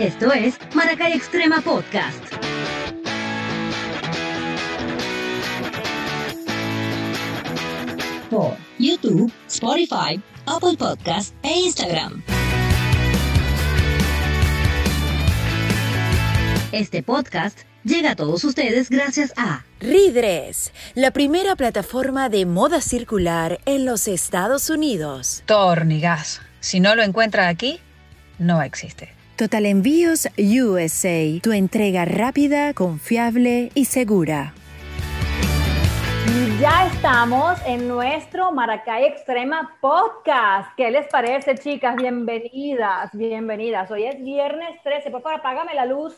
Esto es Maracay Extrema Podcast. Por YouTube, Spotify, Apple Podcast e Instagram. Este podcast llega a todos ustedes gracias a Ridres, la primera plataforma de moda circular en los Estados Unidos. Tornigas. Si no lo encuentra aquí, no existe. Total Envíos USA, tu entrega rápida, confiable y segura. Ya estamos en nuestro Maracay Extrema Podcast. ¿Qué les parece, chicas? Bienvenidas, bienvenidas. Hoy es viernes 13. Por favor, apágame la luz.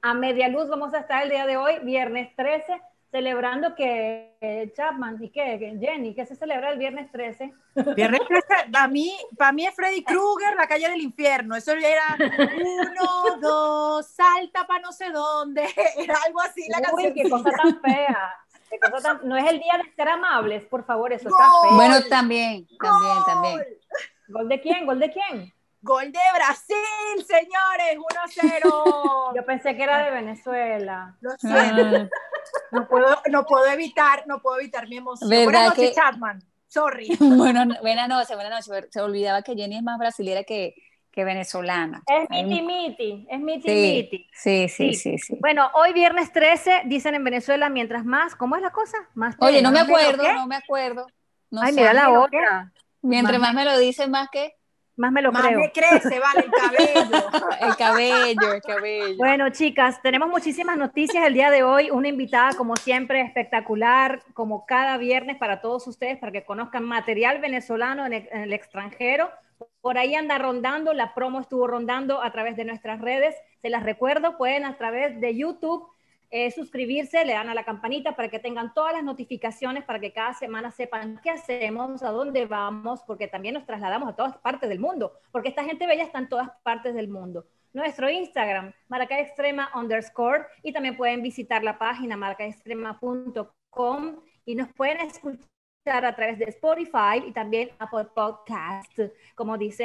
A media luz vamos a estar el día de hoy, viernes 13, celebrando que Chapman y que Jenny, que se celebra el viernes 13. Viernes 13, para mí, para mí es Freddy Krueger, la calle del infierno. Eso era uno, dos, salta para no sé dónde. Era algo así la Uy, canción. qué cosa tan fea. Qué cosa tan- No es el día de ser amables, por favor, eso Gol. está feo. Bueno, también, también, también. ¿Gol de quién? ¿Gol de quién? Gol de Brasil, señores, 1-0. Yo pensé que era de Venezuela. Lo sé. No puedo, no puedo evitar, no puedo evitar mi emoción. ¿Verdad Buenas noches, que- Chapman. Sorry. bueno, buenas noches, buenas noches. Se olvidaba que Jenny es más brasilera que, que venezolana. Es miti miti, es miti Sí, miti. sí, sí, Sí. sí, sí. Bueno, hoy viernes 13, dicen en Venezuela, mientras más, ¿cómo es la cosa? Más Oye, no me acuerdo, no me acuerdo. No Ay, sé. mira la ¿Pero otra. Mientras más- más me lo dicen, más que Más me lo Más creo. me crece, vale, el cabello. el cabello, el cabello. Bueno, chicas, tenemos muchísimas noticias el día de hoy. Una invitada, como siempre, espectacular, como cada viernes para todos ustedes, para que conozcan material venezolano en el, en el extranjero. Por ahí anda rondando, la promo estuvo rondando a través de nuestras redes. Se las recuerdo, pueden a través de YouTube eh, suscribirse, le dan a la campanita para que tengan todas las notificaciones, para que cada semana sepan qué hacemos, a dónde vamos, porque también nos trasladamos a todas partes del mundo, porque esta gente bella está en todas partes del mundo nuestro Instagram, Maracay Extrema underscore, y también pueden visitar la página maracaextrema.com y nos pueden escuchar a través de Spotify y también Apple Podcast, como dice,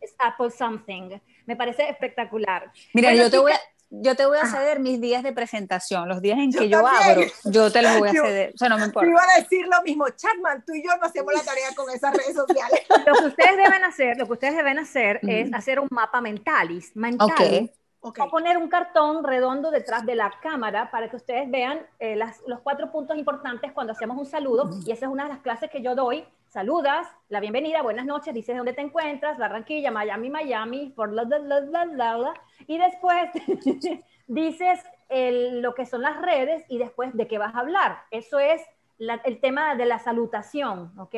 es Apple Something. Me parece espectacular. Mira, Bueno, yo te voy a, yo te voy a ceder mis días de presentación, los días en Yo que yo también. abro, yo te los voy a Yo- ceder. O sea, no me Te importa. iba a decir lo mismo, Chapman, tú y yo no hacemos la tarea con esas redes sociales. Lo que ustedes deben hacer, lo que ustedes deben hacer es hacer un mapa mentalis. mentalis. Ok. Voy a poner un cartón redondo detrás de la cámara para que ustedes vean eh, las- los cuatro puntos importantes cuando hacemos un saludo. Y esa es una de las clases que yo doy. Saludas, la bienvenida, buenas noches, dices dónde te encuentras, Barranquilla, Miami, Miami, por la, la, la, la, la, la. Y después dices el- lo que son las redes y después de qué vas a hablar. Eso es la- el tema de la salutación, ¿ok?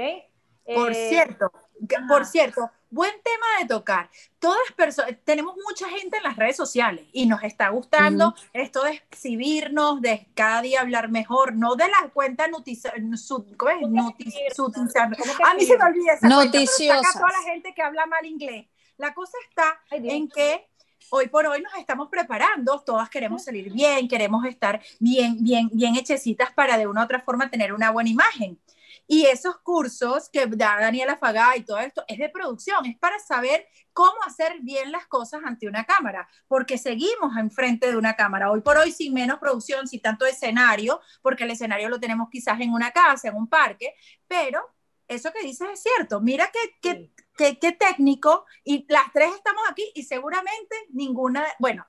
Por Eh, cierto, que- por cierto, buen tema de tocar. Todas personas, tenemos mucha gente en las redes sociales y nos está gustando esto de exhibirnos, de cada día hablar mejor, no de la cuenta noticia, su- ¿cómo es? ¿Cómo que Notici- exhibirnos? sutizar- ¿Cómo que A mí se me olvida esa cuenta, pero Noticiosas. saca a toda la gente que habla mal inglés. La cosa está Ay, en que hoy por hoy nos estamos preparando, todas queremos salir bien, queremos estar bien, bien, bien hechecitas para de una u otra forma tener una buena imagen. Y esos cursos que da Daniela Fagá y todo esto es de producción, es para saber cómo hacer bien las cosas ante una cámara, porque seguimos enfrente de una cámara. Hoy por hoy sin menos producción, sin tanto escenario, porque el escenario lo tenemos quizás en una casa, en un parque, pero eso que dices es cierto. Mira qué, qué, Sí. qué, qué técnico y las tres estamos aquí y seguramente ninguna, bueno,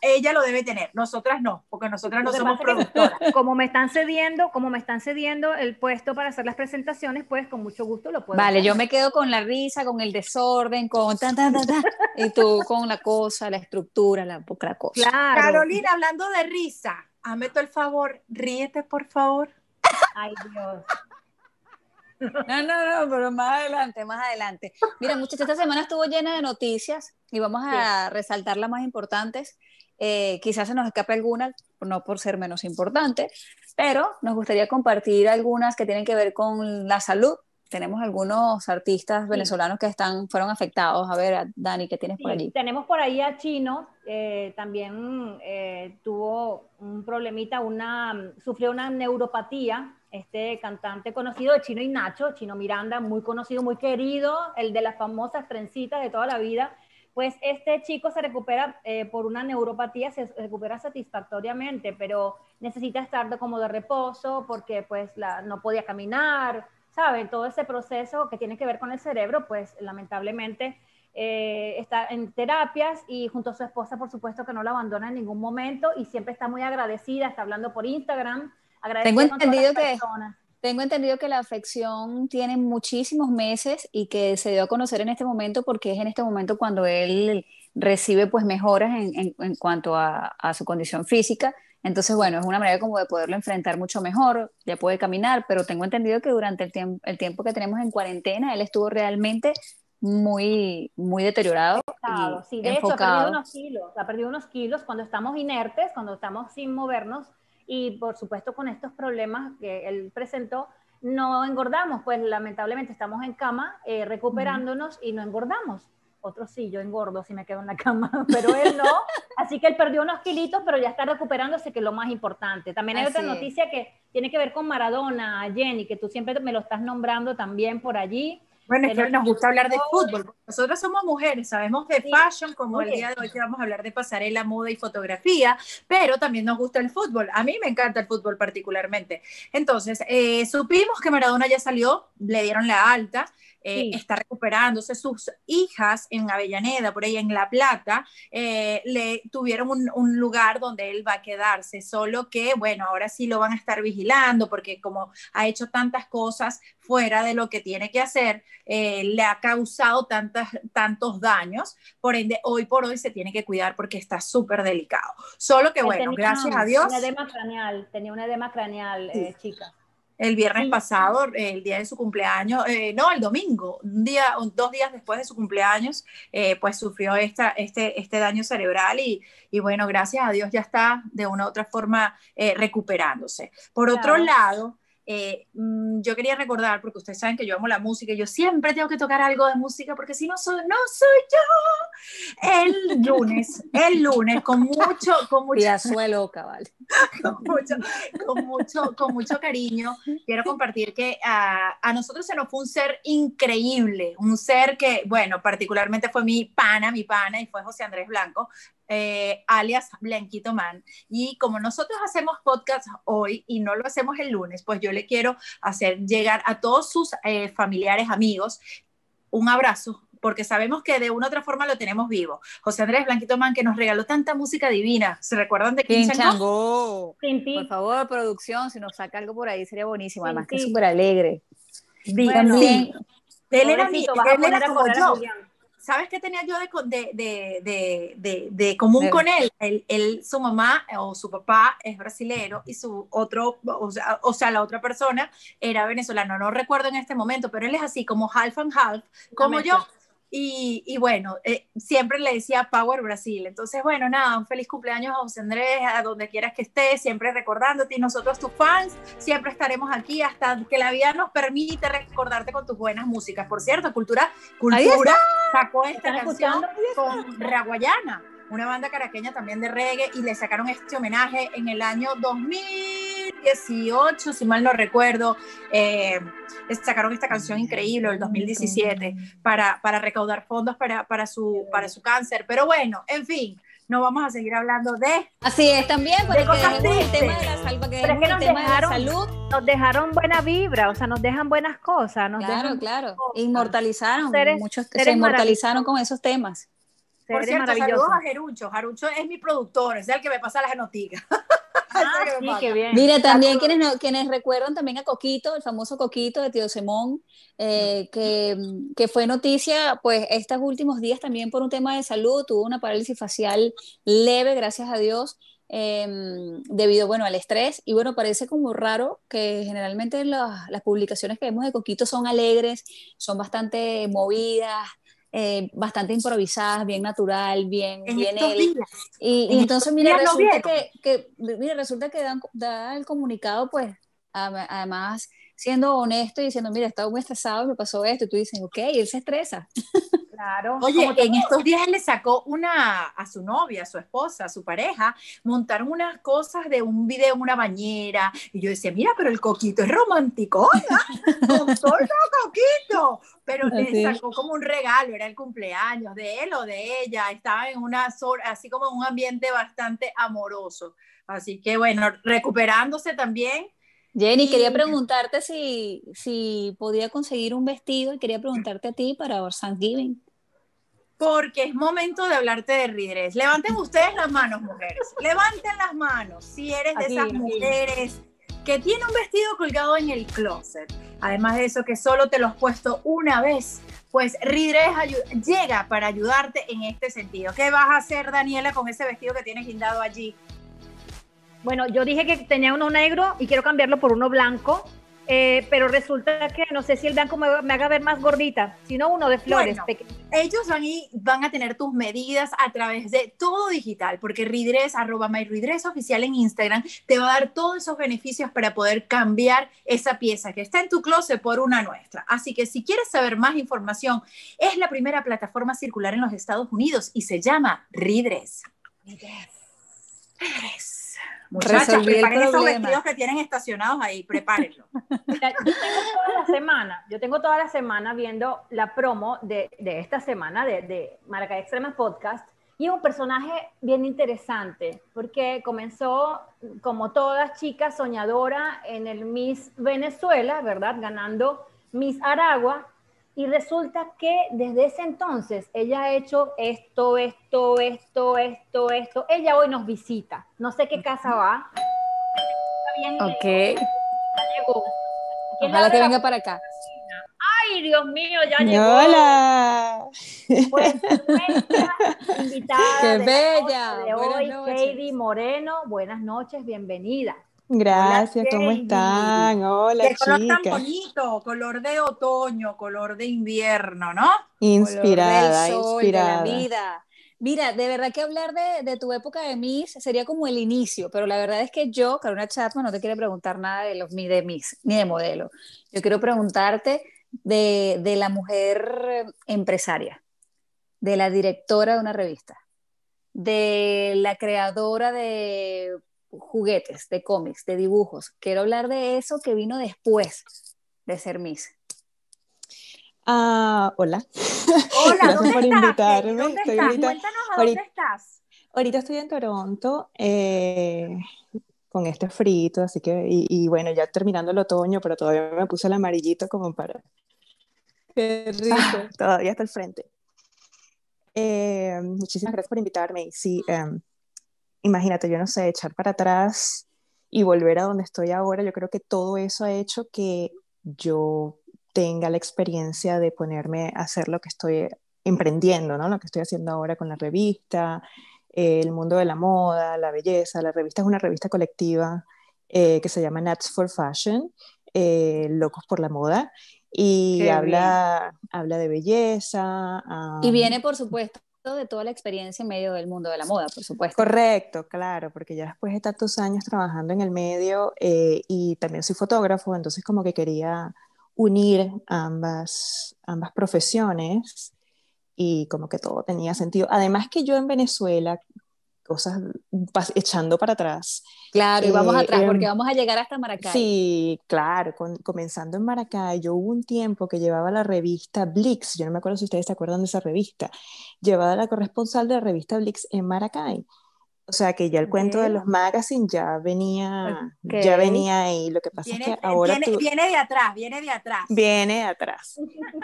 ella lo debe tener, nosotras no, porque nosotras no somos que- productoras. como me están cediendo, como me están cediendo el puesto para hacer las presentaciones, pues con mucho gusto lo puedo Vale, hacer. yo me quedo con la risa, con el desorden, con tan, tan, tan, tan, y tú con la cosa, la estructura, la, la cosa. Claro. Carolina, hablando de risa, hazme todo el favor, ríete por favor. Ay, Dios. No, no, no, pero más adelante, más adelante. Mira, muchachos, esta semana estuvo llena de noticias y vamos a resaltar las más importantes. Eh, quizás se nos escape alguna, no por ser menos importante, pero nos gustaría compartir algunas que tienen que ver con la salud. Tenemos algunos artistas venezolanos que están, fueron afectados. A ver, Dani, ¿qué tienes por Sí, allí? tenemos por ahí a Chino, eh, también eh, tuvo un problemita, una, sufrió una neuropatía, este cantante conocido de Chino y Nacho, Chino Miranda, muy conocido, muy querido, el de las famosas trencitas de toda la vida, pues este chico se recupera eh, por una neuropatía, se recupera satisfactoriamente, pero necesita estar como de reposo porque pues la, no podía caminar, ¿sabe? Todo ese proceso que tiene que ver con el cerebro, pues lamentablemente eh, está en terapias y junto a su esposa, por supuesto, que no la abandona en ningún momento y siempre está muy agradecida, está hablando por Instagram. Tengo entendido que tengo entendido que la afección tiene muchísimos meses y que se dio a conocer en este momento porque es en este momento cuando él recibe pues mejoras en, en, cuanto a, a, su condición física. Entonces, bueno, es una manera como de poderlo enfrentar mucho mejor, ya puede caminar, pero tengo entendido que durante el, tiempo el tiempo que tenemos en cuarentena, él estuvo realmente muy, muy deteriorado. sí, de hecho, ha perdido unos kilos, ha perdido unos kilos cuando estamos inertes, cuando estamos sin movernos, y por supuesto con estos problemas que él presentó, no engordamos, pues lamentablemente estamos en cama eh, recuperándonos y no engordamos. Otros sí, yo engordo si me quedo en la cama, pero él no. Así que él perdió unos kilitos, pero ya está recuperándose, que es lo más importante. También hay otra noticia que tiene que ver con Maradona, Jenny, que tú siempre me lo estás nombrando también por allí. Bueno, es que nos gusta hablar de fútbol. Nosotros somos mujeres, sabemos de fashion, como el día de hoy que vamos a hablar de pasarela, moda y fotografía, pero también nos gusta el fútbol. A mí me encanta el fútbol particularmente. Entonces, eh, supimos que Maradona ya salió, le dieron la alta. Eh, está recuperándose. Sus hijas en Avellaneda, por ahí en La Plata, eh, le tuvieron un, lugar donde él va a quedarse, solo que, bueno, ahora sí lo van a estar vigilando porque como ha hecho tantas cosas fuera de lo que tiene que hacer, eh, le ha causado tantas, tantos daños, por ende, hoy por hoy se tiene que cuidar porque está súper delicado. Solo que, bueno, gracias a Dios. Un edema craneal, tenía un edema craneal, chica el viernes pasado, el día de su cumpleaños, eh, no, el domingo, un día, dos días después de su cumpleaños, eh, pues sufrió esta, este, este daño cerebral y, y, bueno, gracias a Dios ya está de una u otra forma eh, recuperándose. Por otro lado, eh, mm, yo quería recordar, porque ustedes saben que yo amo la música yo siempre tengo que tocar algo de música porque si no soy, no soy yo. El lunes, el lunes, con mucho, con mucho, cabal. con, mucho, con, mucho, con mucho cariño, quiero compartir que a, a nosotros se nos fue un ser increíble, un ser que, bueno, particularmente fue mi pana, mi pana, y fue José Andrés Blanco, eh, alias Blanquito Man. Y como nosotros hacemos podcast hoy y no lo hacemos el lunes, pues yo le quiero hacer llegar a todos sus eh, familiares, amigos, un abrazo, porque sabemos que de una u otra forma lo tenemos vivo. José Andrés Blanquito Man, que nos regaló tanta música divina. ¿Se recuerdan de King Chango? Por favor, producción, si nos saca algo por ahí sería buenísimo. Además que es súper alegre. También. Él era, mi, él era como yo. ¿Sabes qué tenía yo de, de, de, de común con él? él? Su mamá o su papá es brasilero y su otro, o sea, o sea, la otra persona era venezolano. No recuerdo en este momento, pero él es así como half and half, como yo. Y, bueno, eh, siempre le decía Power Brasil. Entonces, bueno, nada, un feliz cumpleaños a José Andrés, a donde quieras que estés, siempre recordándote. Y nosotros, tus fans, siempre estaremos aquí hasta que la vida nos permite recordarte con tus buenas músicas. Por cierto, Cultura, Cultura sacó esta canción con Raguayana, una banda caraqueña también de reggae, y le sacaron este homenaje en el año 2018, si mal no recuerdo. Eh, sacaron esta canción increíble el 2017 para, para recaudar fondos para, para, su, para su cáncer. Pero bueno, en fin, no vamos a seguir hablando de. Así es, también, porque el tema de la, salud, Pero es que nos dejaron, salud. Nos dejaron buena vibra, o sea, nos dejan buenas cosas. Nos claro, claro. Inmortalizaron, muchos se inmortalizaron con esos temas. Por cierto, saludos a Jerucho. Jerucho es mi productor, es el que me pasa las noticias. Ah, sí, qué bien. Mira, también quienes, quienes recuerdan también a Coquito, el famoso Coquito de Tío Simón, eh, que, que, fue noticia pues estos últimos días también por un tema de salud, tuvo una parálisis facial leve, gracias a Dios, em, debido bueno, al estrés. Y bueno, parece como raro que generalmente las, las publicaciones que vemos de Coquito son alegres, son bastante movidas, eh, bastante improvisadas, bien natural, bien, bien él. Y, entonces, mira, resulta que, que, mira, resulta que da, el comunicado, pues, además siendo honesto y diciendo, mira, estaba muy estresado, me pasó esto, y tú dices, ok, él se estresa. Claro. Oye, en estos días él le sacó una a su novia, a su esposa, a su pareja, montaron unas cosas de un video en una bañera. Y yo decía, mira, pero el coquito es romántico, con todo coquito. Pero Así le sacó como un regalo, era el cumpleaños de él o de ella. Estaba en una, así como en un ambiente bastante amoroso. Así que bueno, recuperándose también. Jenny, quería preguntarte si, si podía conseguir un vestido y quería preguntarte a ti para Thanksgiving. Porque es momento de hablarte de Ridres. Levanten ustedes las manos, mujeres. Levanten las manos si eres de Aquí, esas aquí. mujeres que tiene un vestido colgado en el closet. Además de eso, que solo te lo has puesto una vez. Pues Ridres llega para ayudarte en este sentido. ¿Qué vas a hacer, Daniela, con ese vestido que tienes guindado allí? Bueno, yo dije que tenía uno negro y quiero cambiarlo por uno blanco, eh, pero resulta que no sé si el blanco me, me haga ver más gordita, sino uno de flores. Bueno. Ellos van, y van a tener tus medidas a través de todo digital, porque Ridres, arroba MyRidres oficial en Instagram, te va a dar todos esos beneficios para poder cambiar esa pieza que está en tu closet por una nuestra. Así que si quieres saber más información, es la primera plataforma circular en los Estados Unidos y se llama Ridres. Ridres. Muchachas, preparen esos vestidos que tienen estacionados ahí, prepárenlo. Mira, Yo tengo toda la semana, yo tengo toda la semana viendo la promo de, de esta semana de, de Maracay Extrema Podcast y es un personaje bien interesante porque comenzó como toda chica soñadora en el Miss Venezuela, ¿verdad? Ganando Miss Aragua y resulta que desde ese entonces ella ha hecho esto, esto, esto, esto, esto. Ella hoy nos visita. No sé qué casa va. Está bien, Ok. ya llegó. ¿Quién le Ojalá que venga para acá. Ay, Dios mío, ya llegó. Hola. Pues invitada ¡Qué de la bella! de hoy. Katie Moreno. Buenas noches, bienvenida. Gracias, ¿cómo están? Hola, Qué color tan bonito, color de otoño, color de invierno, ¿no? Inspirada, Color del sol, de la inspirada. vida. Mira, de verdad que hablar de, de tu época de Miss sería como el inicio, pero la verdad es que yo, Carolina Chapman, no te quiero preguntar nada de los de Miss, ni de modelo. Yo quiero preguntarte de, de la mujer empresaria, de la directora de una revista, de la creadora de juguetes, de cómics, de dibujos. Quiero hablar de eso que vino después de ser Miss. Ah, hola. Hola, Gracias ¿dónde por estás? invitarme. ¿Dónde Estoy estás? ahorita- Cuéntanos a ahorita- dónde estás. Ahorita estoy en Toronto eh, con este frito, así que, y, y bueno, ya terminando el otoño, pero todavía me puse el amarillito como para... Qué rico. Ah, todavía está al frente. Eh, muchísimas gracias por invitarme. Sí, em, imagínate, yo no sé, echar para atrás y volver a donde estoy ahora, yo creo que todo eso ha hecho que yo tenga la experiencia de ponerme a hacer lo que estoy emprendiendo, ¿no? Lo que estoy haciendo ahora con la revista, eh, el mundo de la moda, la belleza. La revista es una revista colectiva eh, que se llama Nuts for Fashion, eh, Locos por la Moda, y Qué habla, habla de belleza. Y am, viene, por supuesto, de toda la experiencia en medio del mundo de la moda, por supuesto. Correcto, claro, porque ya después de tantos años trabajando en el medio eh, y también soy fotógrafo, entonces como que quería unir ambas, ambas profesiones y como que todo tenía sentido. Además que yo en Venezuela, cosas echando para atrás, Claro, y vamos Eh, atrás, em, porque vamos a llegar hasta Maracay. Sí, claro, con- comenzando en Maracay, yo hubo un tiempo que llevaba la revista Blix, yo no me acuerdo si ustedes se acuerdan de esa revista, llevaba la corresponsal de la revista Blix en Maracay. O sea que ya el cuento de los magazines ya venía, ya venía ahí. Lo que pasa es Viene, que ahora viene, tú- viene de atrás, viene de atrás. viene atrás.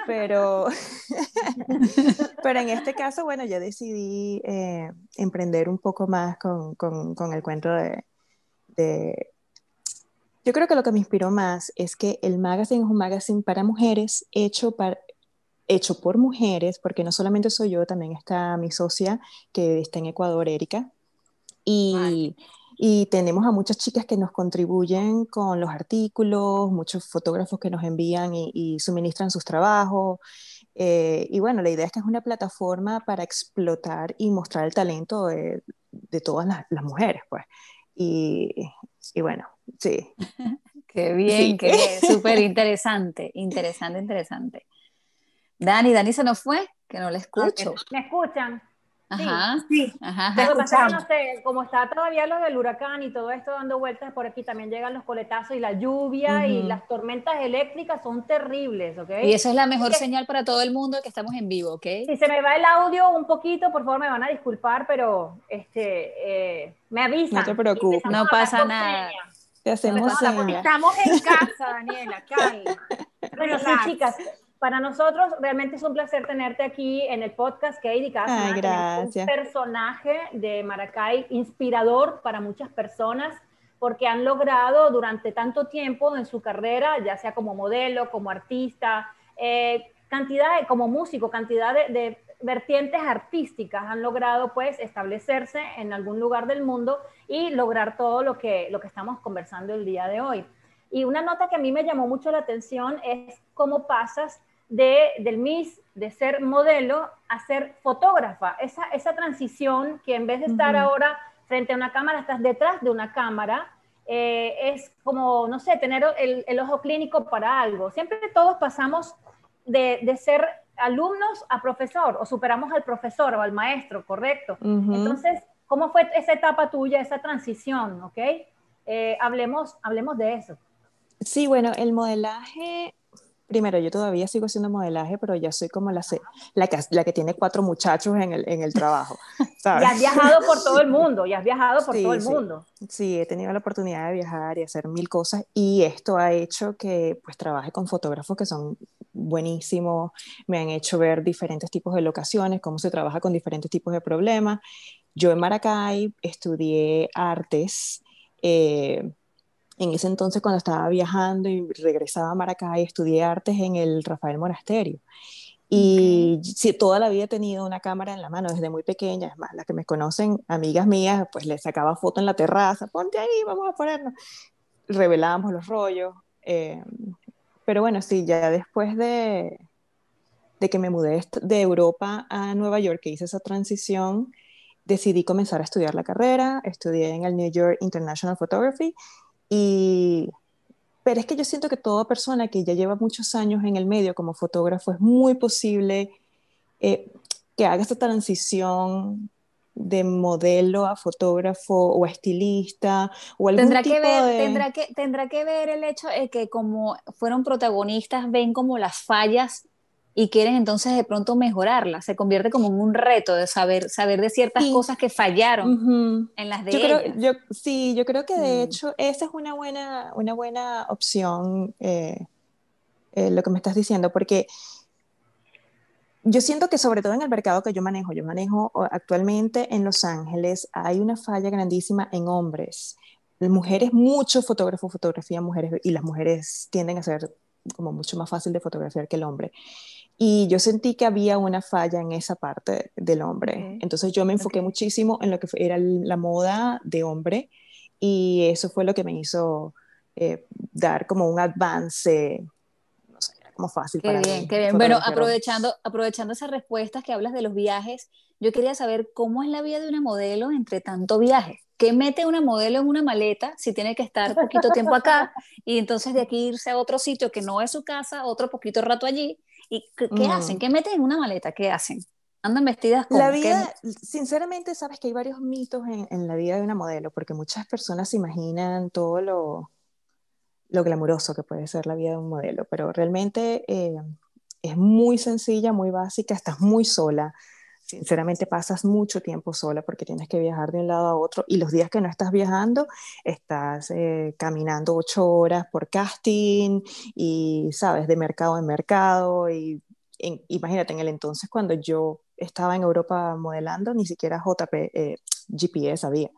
Pero, pero en este caso, bueno, yo decidí eh, emprender un poco más con, con, con el cuento de, de... Yo creo que lo que me inspiró más es que el magazine es un magazine para mujeres, hecho, para, hecho por mujeres, porque no solamente soy yo, también está mi socia que está en Ecuador, Erika. Y, y tenemos a muchas chicas que nos contribuyen con los artículos, muchos fotógrafos que nos envían y, y suministran sus trabajos. Eh, y bueno, la idea es que es una plataforma para explotar y mostrar el talento de, de todas las, las, mujeres, pues. Y, y, bueno, sí. Qué bien, Sí. qué súper interesante, interesante, interesante. Dani, Dani se nos fue, que no le escucho. ¿Me escuchan? Ajá. Sí, Ajá. Te Lo que pasa es que escuchamos. no sé, como está todavía lo del huracán y todo esto dando vueltas por aquí, también llegan los coletazos y la lluvia y Ujú. las tormentas eléctricas son terribles, ¿ok? Y eso es la mejor señal para todo el mundo que estamos en vivo, ¿ok? Si se me va el audio un poquito, por favor me van a disculpar, pero este, eh, me avisan. No te preocupes. Y No pasa nada. señas. Te hacemos señas. estamos en casa, Daniela, calma. Bueno, sí, chicas, para nosotros realmente es un placer tenerte aquí en el podcast, Katie. Semana tenemos un gracias. personaje de Maracay inspirador para muchas personas porque han logrado durante tanto tiempo en su carrera, ya sea como modelo, como artista, eh, cantidad de, como músico, cantidad de, de vertientes artísticas han logrado pues establecerse en algún lugar del mundo y lograr todo lo que, lo que estamos conversando el día de hoy. Y una nota que a mí me llamó mucho la atención es cómo pasas de, del Miss, de ser modelo, a ser fotógrafa. Esa, esa transición que en vez de estar ahora frente a una cámara, estás detrás de una cámara, eh, es como, no sé, tener el, el ojo clínico para algo. Siempre todos pasamos de, de ser alumnos a profesor, o superamos al profesor o al maestro, correcto. Entonces, ¿cómo fue esa etapa tuya, esa transición? ¿Ok? Eh, hablemos, hablemos de eso. Sí, bueno, el modelaje, primero, yo todavía sigo haciendo modelaje, pero ya soy como la, la, que, la que tiene cuatro muchachos en el, en el trabajo, ¿sabes? Ya has viajado por todo el mundo, ya has viajado por Sí, todo el sí. mundo. Sí, he tenido la oportunidad de viajar y hacer mil cosas y esto ha hecho que pues trabaje con fotógrafos que son buenísimos, me han hecho ver diferentes tipos de locaciones, cómo se trabaja con diferentes tipos de problemas. Yo en Maracay estudié artes. eh, en ese entonces cuando estaba viajando y regresaba a Maracay, estudié artes en el Rafael Monasterio. Y sí, toda la vida he tenido una cámara en la mano desde muy pequeña. Es más, las que me conocen, amigas mías, pues les sacaba foto en la terraza, ponte ahí, vamos a ponernos. Revelábamos los rollos. eh, pero bueno, sí, ya después de, de que me mudé de Europa a Nueva York, que hice esa transición, decidí comenzar a estudiar la carrera. Estudié en el New York International Photography y pero es que yo siento que toda persona que ya lleva muchos años en el medio como fotógrafo es muy posible eh, que haga esta transición de modelo a fotógrafo o a estilista o algún Tendrá tipo que, ver, de... tendrá, que, tendrá que ver el hecho de que como fueron protagonistas, ven como las fallas y quieren entonces de pronto mejorarlas. Se convierte como en un reto de saber, saber de ciertas Sí. cosas que fallaron Ujú. en las de Yo creo, ellas. yo, sí, yo creo que de Mm. hecho esa es una buena, una buena opción, eh, eh, lo que me estás diciendo, porque yo siento que sobre todo en el mercado que yo manejo, yo manejo actualmente en Los Ángeles, hay una falla grandísima en hombres. Mujeres, mucho fotógrafo, fotografía mujeres, y las mujeres tienden a ser como mucho más fácil de fotografiar que el hombre. Y yo sentí que había una falla en esa parte del hombre. Entonces yo me enfoqué muchísimo en lo que era la moda de hombre y eso fue lo que me hizo eh, dar como un avance, no sé, era como fácil Qué para bien, mí qué bien. Bueno, aprovechando, aprovechando esas respuestas que hablas de los viajes, yo quería saber cómo es la vida de una modelo entre tanto viaje. ¿Qué mete una modelo en una maleta si tiene que estar poquito tiempo acá y entonces de aquí irse a otro sitio que no es su casa, otro poquito rato allí? ¿Y qué, qué Mm. hacen? ¿Qué meten en una maleta? ¿Qué hacen? ¿Andan vestidas como La vida, sinceramente, sabes que hay varios mitos en, en la vida de una modelo, porque muchas personas se imaginan todo lo, lo glamuroso que puede ser la vida de un modelo, pero realmente eh, es muy sencilla, muy básica, estás muy sola. Sinceramente pasas mucho tiempo sola porque tienes que viajar de un lado a otro y los días que no estás viajando estás eh, caminando ocho horas por casting y, sabes, de mercado en mercado y en- imagínate, en el entonces cuando yo estaba en Europa modelando, ni siquiera JP, eh, GPS había.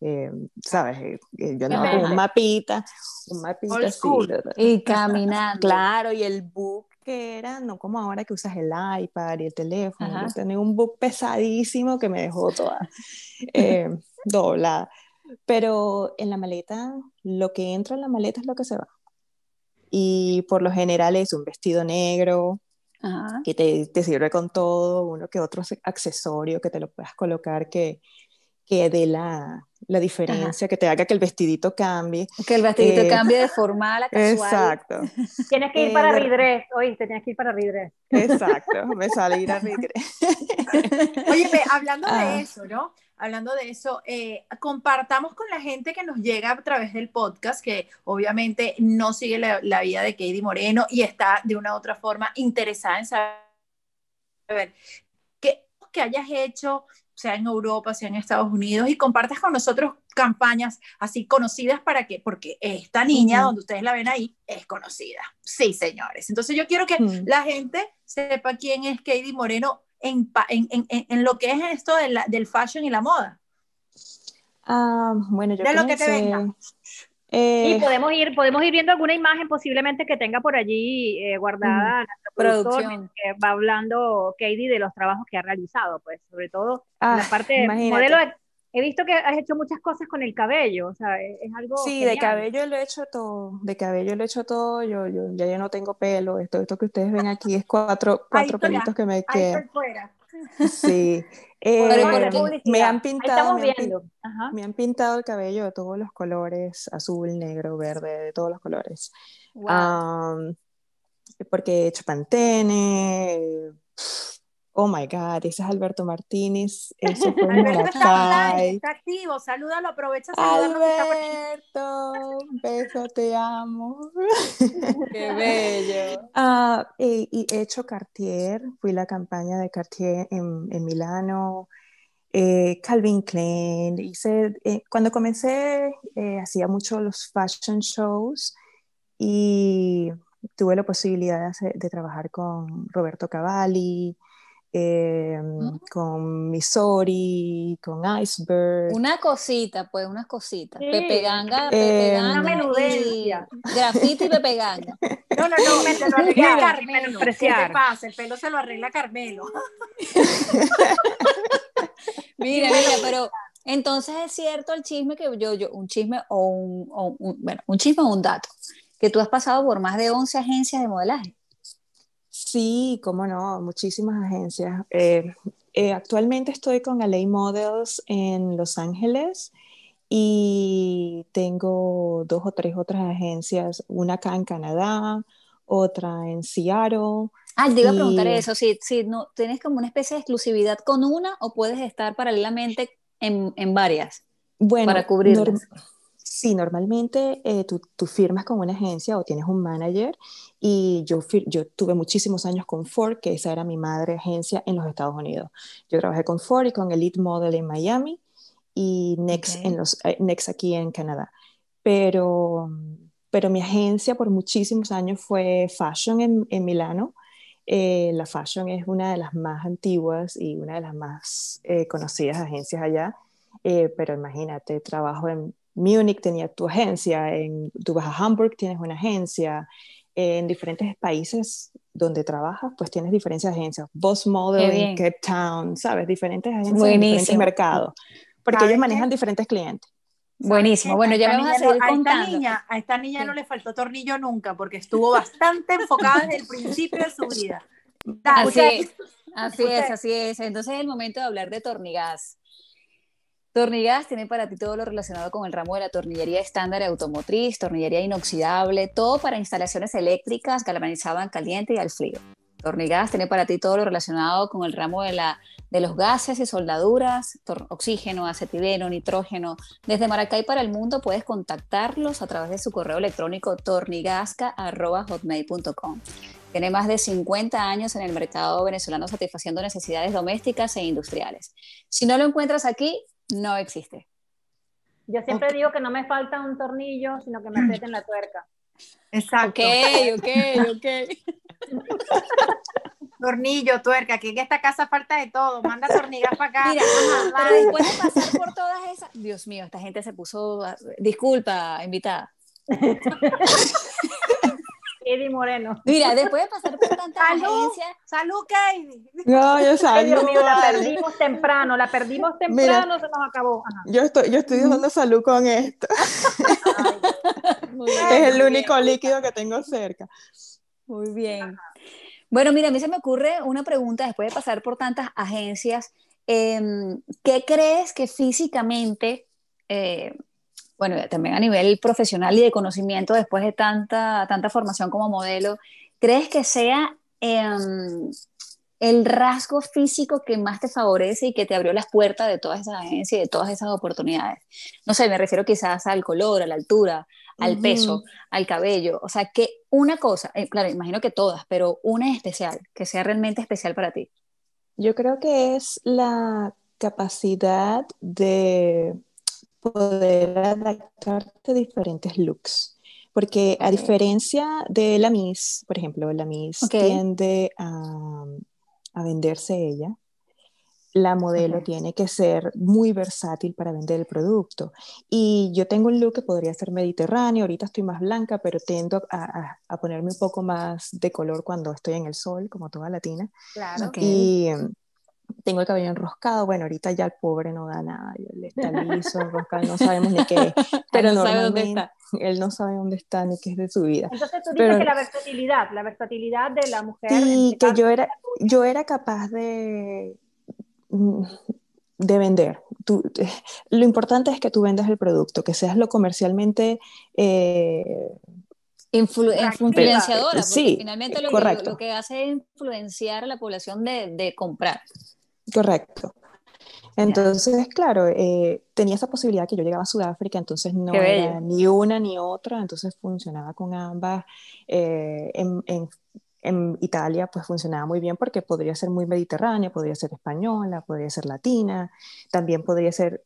Eh, ¿Sabes? Eh, eh, yo andaba con un mapita, un mapita así. Y caminando. Claro, y el book que era, no como ahora que usas el iPad y el teléfono, Ajá. yo tenía un book pesadísimo que me dejó toda eh, doblada. Pero en la maleta, lo que entra en la maleta es lo que se va. Y por lo general es un vestido negro, Ajá. que te, te sirve con todo, uno que otro accesorio que te lo puedas colocar que, que dé la, la diferencia, que te haga que el vestidito cambie. Que el vestidito Eh, cambie de formal a casual. Exacto, Tienes que ir Eh, para Ridres, oíste, tienes que ir para Ridres. exacto. Me sale ir a Rigre. Oye, hablando Ah. de eso, ¿no? Hablando de eso, eh, compartamos con la gente que nos llega a través del podcast, que obviamente no sigue la, la vida de Katie Moreno y está de una u otra forma interesada en saber qué que hayas hecho, sea en Europa, sea en Estados Unidos, y compartas con nosotros campañas así conocidas para que, porque esta niña, donde ustedes la ven ahí, es conocida. Sí, señores. Entonces yo quiero que Mm. la gente sepa quién es Katie Moreno en, en, en, lo que es esto de la- del fashion y la moda. Ah, bueno, yo De lo que te comencé, venga. Eh, Y podemos ir, podemos ir viendo alguna imagen posiblemente que tenga por allí eh, guardada nuestro productor, que va hablando Katie de los trabajos que ha realizado, pues sobre todo ah, la parte de imagínate. modelo. de- he visto que has hecho muchas cosas con el cabello, o sea, es, es algo Sí, de genial. cabello lo he hecho todo, de cabello lo he hecho todo, yo, yo ya yo no tengo pelo, esto, esto que ustedes ven aquí es cuatro, cuatro pelitos que me quedan. Sí, Eh, me han pintado, me han, pin- viendo. Ajá. me han pintado el cabello de todos los colores, azul, negro, verde, de todos los colores. Wow. Porque he hecho Pantene, oh my God, ese es Alberto Martínez, eso fue en Alberto está online, está activo. Salúdalo, aprovecha. Alberto, beso, te amo. Qué bello. Ah, y, y he hecho Cartier, fui la campaña de Cartier en, en Milano, eh, Calvin Klein, hice, eh, cuando comencé eh, hacía mucho los fashion shows y tuve la posibilidad de, hacer- de trabajar con Roberto Cavalli, eh, con Missouri, con Iceberg. Una cosita, pues, unas cositas. Sí. Pepe Ganga, Eh, Pepe Una Ganga y menudencia. grafiti y Pepe Ganga. No, no, no, se lo arregla Carmelo. ¿Qué te pasa? El pelo se lo arregla Carmelo. Mira, mira, pero entonces es cierto el chisme que yo, yo, un chisme o un, o un- bueno, un chisme o un dato, que tú has pasado por más de 11 agencias de modelaje. Sí, cómo no, muchísimas agencias. Eh, eh, actualmente estoy con LA Models en Los Ángeles y tengo dos o tres otras agencias, una acá en Canadá, otra en Seattle. Ah, te iba a preguntar eso, si, si no tienes como una especie de exclusividad con una o puedes estar paralelamente en, en varias Bueno, para cubrirlas. Sí, normalmente eh, tú, tú firmas con una agencia o tienes un manager y yo, yo tuve muchísimos años con Ford, que esa era mi madre agencia en los Estados Unidos. Yo trabajé con Ford y con Elite Model en Miami y Next, en los, eh, Next aquí en Canadá. Pero, pero mi agencia por muchísimos años fue Fashion en, en Milano. Eh, la Fashion es una de las más antiguas y una de las más eh, conocidas agencias allá. Eh, pero imagínate, trabajo en Múnich, tenía tu agencia, en, tú vas a Hamburg, tienes una agencia, en diferentes países donde trabajas, pues tienes diferentes agencias. Boss Model Qué bien. en Cape Town, ¿sabes? Diferentes agencias en Buenísimo. diferentes mercados, porque ¿Sabes ellos qué? manejan diferentes clientes. Buenísimo. Bueno, A ya esta vamos a niña seguir no- a esta contando. niña, a esta niña Sí. no le faltó tornillo nunca porque estuvo bastante enfocada desde el principio de su vida. Dale, Así usted- es, así es, así es. Entonces es el momento de hablar de Tornigas. Tornigas tiene para ti todo lo relacionado con el ramo de la tornillería estándar automotriz, tornillería inoxidable, todo para instalaciones eléctricas, galvanizado en caliente y al frío. Tornigas tiene para ti todo lo relacionado con el ramo de, la, de los gases y soldaduras, oxígeno, acetileno, nitrógeno. Desde Maracay para el mundo puedes contactarlos a través de su correo electrónico tornigasca.hotmail.com. Tiene más de 50 años en el mercado venezolano satisfaciendo necesidades domésticas e industriales. Si no lo encuentras aquí, no existe. Yo siempre digo que no me falta un tornillo, sino que me aprieten la tuerca. Exacto. Ok, ok, ok. Tornillo, tuerca, aquí en esta casa falta de todo. Manda tornillas para acá. Mira, ajá, pero después de pasar por todas esas, Dios mío, esta gente se puso, disculpa, invitada. Eddie Moreno. Mira, después de pasar por tantas Salud. agencias, Salud, Katie. No, yo Ay, Dios mío, la perdimos temprano, la perdimos temprano, se nos acabó. Ajá. Yo estoy, yo estoy dando salud con esto. muy bien, es el único líquido que tengo cerca. Muy bien. Bueno, mira, a mí se me ocurre una pregunta después de pasar por tantas agencias. em, ¿qué crees que físicamente, eh, bueno, también a nivel profesional y de conocimiento después de tanta, tanta formación como modelo, crees que sea em, el rasgo físico que más te favorece y que te abrió las puertas de todas esas agencias y de todas esas oportunidades? No sé, me refiero quizás al color, a la altura, al peso, al cabello. O sea, que una cosa, eh, claro, imagino que todas, pero una especial, que sea realmente especial para ti. Yo creo que es la capacidad de poder adaptarte a diferentes looks. Porque a diferencia de la Miss, por ejemplo, la Miss tiende a, a venderse ella, la modelo tiene que ser muy versátil para vender el producto. Y yo tengo un look que podría ser mediterráneo, ahorita estoy más blanca, pero tendo a, a, ponerme un poco más de color cuando estoy en el sol, como toda latina. Claro. Y em, tengo el cabello enroscado, bueno, ahorita ya el pobre no da nada, él está liso, enroscado, no sabemos ni qué pero no sabe dónde está. él no sabe dónde está ni qué es de su vida. Entonces tú dices que la versatilidad, la versatilidad de la mujer. Sí, este que yo era, yo era capaz de, de vender. Tú, lo importante es que tú vendas el producto, que seas lo comercialmente... Eh, influenciadora, sí, finalmente lo que, lo que, hace es influenciar a la población de, de comprar. Correcto. Entonces, claro, eh, tenía esa posibilidad que yo llegaba a Sudáfrica, entonces no era ni una ni otra, entonces funcionaba con ambas. Eh, en, en, en Italia pues funcionaba muy bien porque podría ser muy mediterránea, podría ser española, podría ser latina, también podría ser,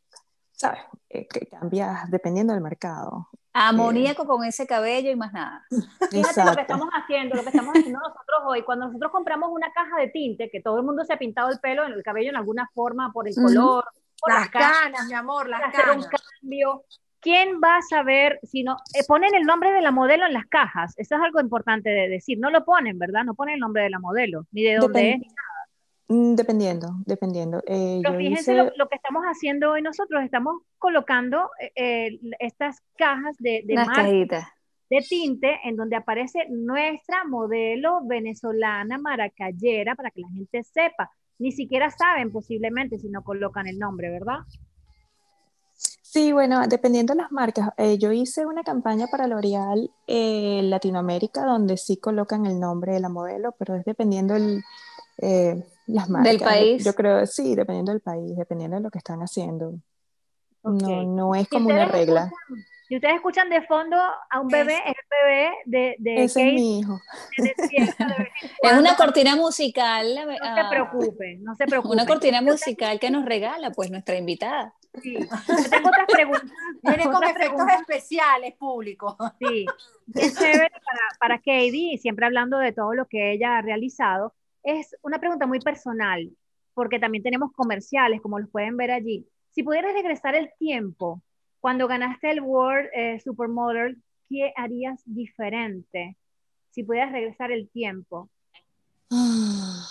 ¿sabes? Eh, que cambias dependiendo del mercado. Amoníaco con ese cabello y más nada. Fíjate lo que estamos haciendo, lo que estamos haciendo nosotros hoy. Cuando nosotros compramos una caja de tinte, que todo el mundo se ha pintado el pelo, el cabello en alguna forma, por el color, por las, canas, mi amor, las canas. un cambio. ¿quién va a saber si no eh, ponen el nombre de la modelo en las cajas? Eso es algo importante de decir. No lo ponen, ¿verdad? No ponen el nombre de la modelo, ni de dónde es, ni nada. Mm, dependiendo, dependiendo. Eh, Pero fíjense lo, que estamos haciendo hoy nosotros, estamos colocando eh, estas cajas de, de, de tinte en donde aparece nuestra modelo venezolana maracayera para que la gente sepa. Ni siquiera saben posiblemente si no colocan el nombre, ¿verdad? Sí, bueno, dependiendo de las marcas. Eh, yo hice una campaña para L'Oreal eh, Latinoamérica donde sí colocan el nombre de la modelo, pero es dependiendo el, eh, las marcas. ¿Del país? Yo creo, sí, dependiendo del país, dependiendo de lo que están haciendo. No, no es como una regla. Si ustedes escuchan de fondo a un bebé, es, el bebé de, de Ese es mi hijo. es una cortina musical. No se ah, preocupe, no se preocupe. Una cortina musical que nos regala, pues, nuestra invitada. Sí. tengo otras preguntas. Viene con efectos especiales, público. Sí. Es chévere para, para Katie, siempre hablando de todo lo que ella ha realizado. Es una pregunta muy personal, porque también tenemos comerciales, como los pueden ver allí. Si pudieras regresar el tiempo cuando ganaste el World eh, Supermodel, ¿qué harías diferente si pudieras regresar el tiempo? Ah,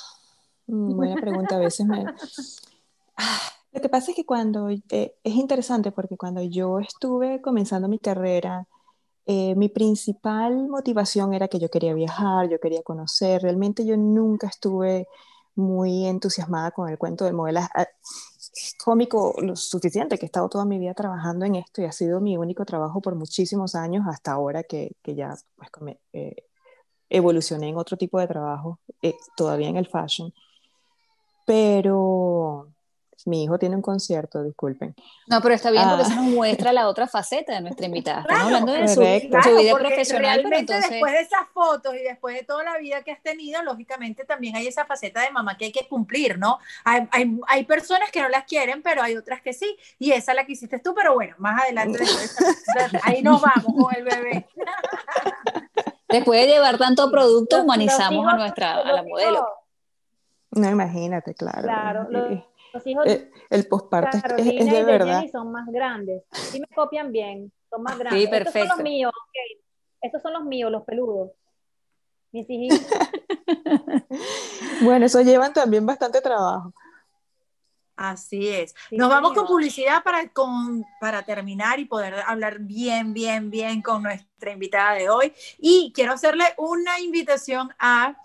mm, buena pregunta, a veces me... Ah, lo que pasa es que cuando, eh, es interesante porque cuando yo estuve comenzando mi carrera, eh, mi principal motivación era que yo quería viajar, yo quería conocer, realmente yo nunca estuve muy entusiasmada con el cuento del modelo cómico lo suficiente, que he estado toda mi vida trabajando en esto y ha sido mi único trabajo por muchísimos años hasta ahora que, que ya pues, eh, evolucioné en otro tipo de trabajo, eh, todavía en el fashion. Pero mi hijo tiene un concierto, disculpen. No, pero está bien porque eso nos ah. muestra la otra faceta de nuestra invitada. Estamos hablando de su, vida profesional, pero entonces... después de esas fotos y después de toda la vida que has tenido, lógicamente también hay esa faceta de mamá que hay que cumplir, ¿no? Hay, hay, hay personas que no las quieren, pero hay otras que sí, y esa la que hiciste tú, pero bueno, más adelante, ahí nos vamos con el bebé. Después de llevar tanto producto, humanizamos a nuestra a la modelo. No, imagínate, claro. Claro, los hijos eh, el postparto es, de verdad. son más grandes. Si me copian bien, son más grandes. Sí, perfecto. Estos son los míos, Estos son los míos, los peludos. Mis hijitos. bueno, eso llevan también bastante trabajo. Así es. Nos vamos con publicidad para, con, para terminar y poder hablar bien, bien, bien con nuestra invitada de hoy. Y quiero hacerle una invitación a,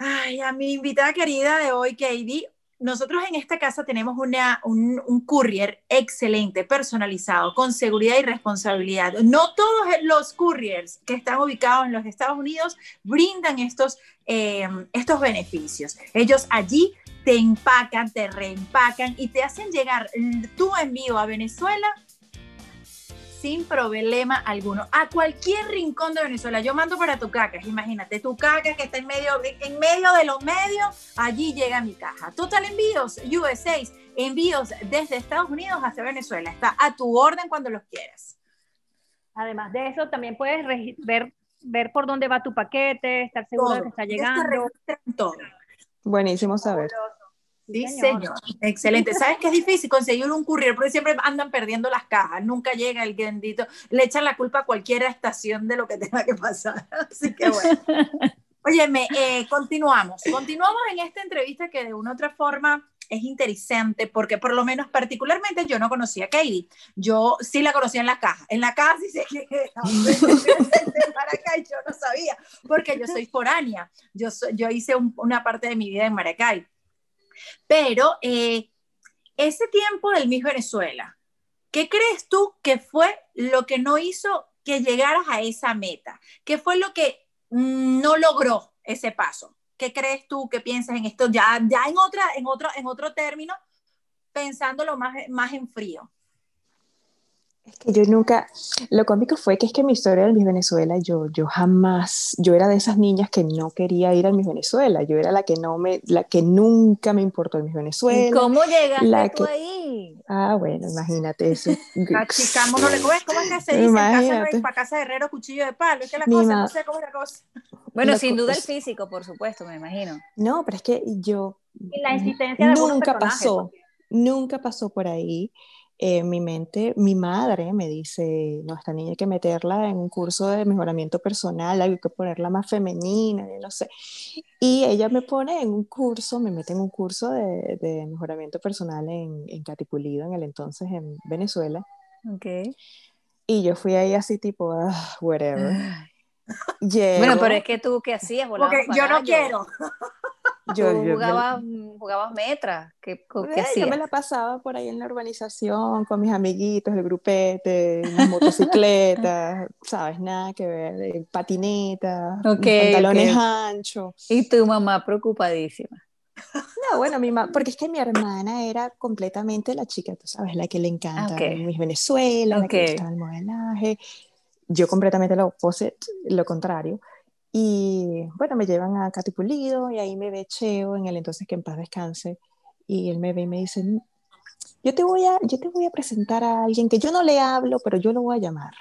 ay, a mi invitada querida de hoy, Katie nosotros en esta casa tenemos un, un, courier excelente, personalizado, con seguridad y responsabilidad. No todos los couriers que están ubicados en los Estados Unidos brindan estos, eh, estos beneficios. Ellos allí te empacan, te reempacan y te hacen llegar tu envío a Venezuela sin problema alguno. A cualquier rincón de Venezuela. Yo mando para tu caca, imagínate, tu caca que está en medio, en medio de los medios, allí llega mi caja. Total Envíos, USA, envíos desde Estados Unidos hasta Venezuela. Está a tu orden cuando los quieras. Además de eso, también puedes ver, ver por dónde va tu paquete, estar seguro de que está llegando. Todo. Buenísimo saber. Sí, señor. Excelente. ¿Sabes que es difícil conseguir un courier? Porque siempre andan perdiendo las cajas. Nunca llega el bendito. Le echan la culpa a cualquier estación de lo que tenga que pasar. Así que bueno. Óyeme, eh, continuamos. Continuamos en esta entrevista que de una u otra forma es interesante porque por lo menos particularmente yo no conocía a Katie. Yo sí la conocía en la caja. En la caja sí sé que Maracay yo no sabía porque yo soy foránea. Yo, yo hice una parte de mi vida en Maracay. Pero eh, ese tiempo del Miss Venezuela, ¿qué crees tú que fue lo que no hizo que llegaras a esa meta? ¿Qué fue lo que no logró ese paso? ¿Qué crees tú? ¿Qué piensas en esto? Ya, ya en, otra, en, otro, en otro término, pensándolo más, más en frío. Es que yo nunca, lo cómico fue que es que mi historia del Miss Venezuela, yo, yo jamás, yo era de esas niñas que no quería ir al Miss Venezuela, yo era la que no me, la que nunca me importó el Miss Venezuela. ¿Y cómo llegaste la tú ahí? Ah, bueno, imagínate eso. Achicamos, no le ¿cómo es que se dice? Imagínate. Casa, para casa de herrero, cuchillo de palo, es que la cosa, no sé cómo es la cosa. Bueno, sin duda el físico, por supuesto, me imagino. No, pero es que yo... Y la insistencia de Nunca pasó, nunca pasó por ahí en mi mente, mi madre me dice, no, esta niña hay que meterla en un curso de mejoramiento personal, hay que ponerla más femenina, no sé. Y ella me pone en un curso, me mete en un curso de, de mejoramiento personal en, en Catipulido, en el entonces en Venezuela. Okay. Y yo fui ahí así tipo, ah, whatever. Bueno, pero es que tú, ¿qué hacías? Porque yo no quiero. Yo, jugabas, jugabas metra. ¿Qué, qué yo me la pasaba por ahí en la urbanización con mis amiguitos, el grupete, las motocicletas, ¿sabes? Nada que ver, patinetas, pantalones anchos. Y tu mamá preocupadísima. No, bueno, mi porque es que mi hermana era completamente la chica, tú sabes, la que le encanta mis Venezuela, la que le gusta el modelaje. Yo completamente lo opposite, lo contrario. Y bueno, me llevan a Catipulido y ahí me ve Cheo en el entonces que en paz descanse. Y él me ve y me dice, yo te voy a, yo te voy a presentar a alguien que yo no le hablo, pero yo lo voy a llamar.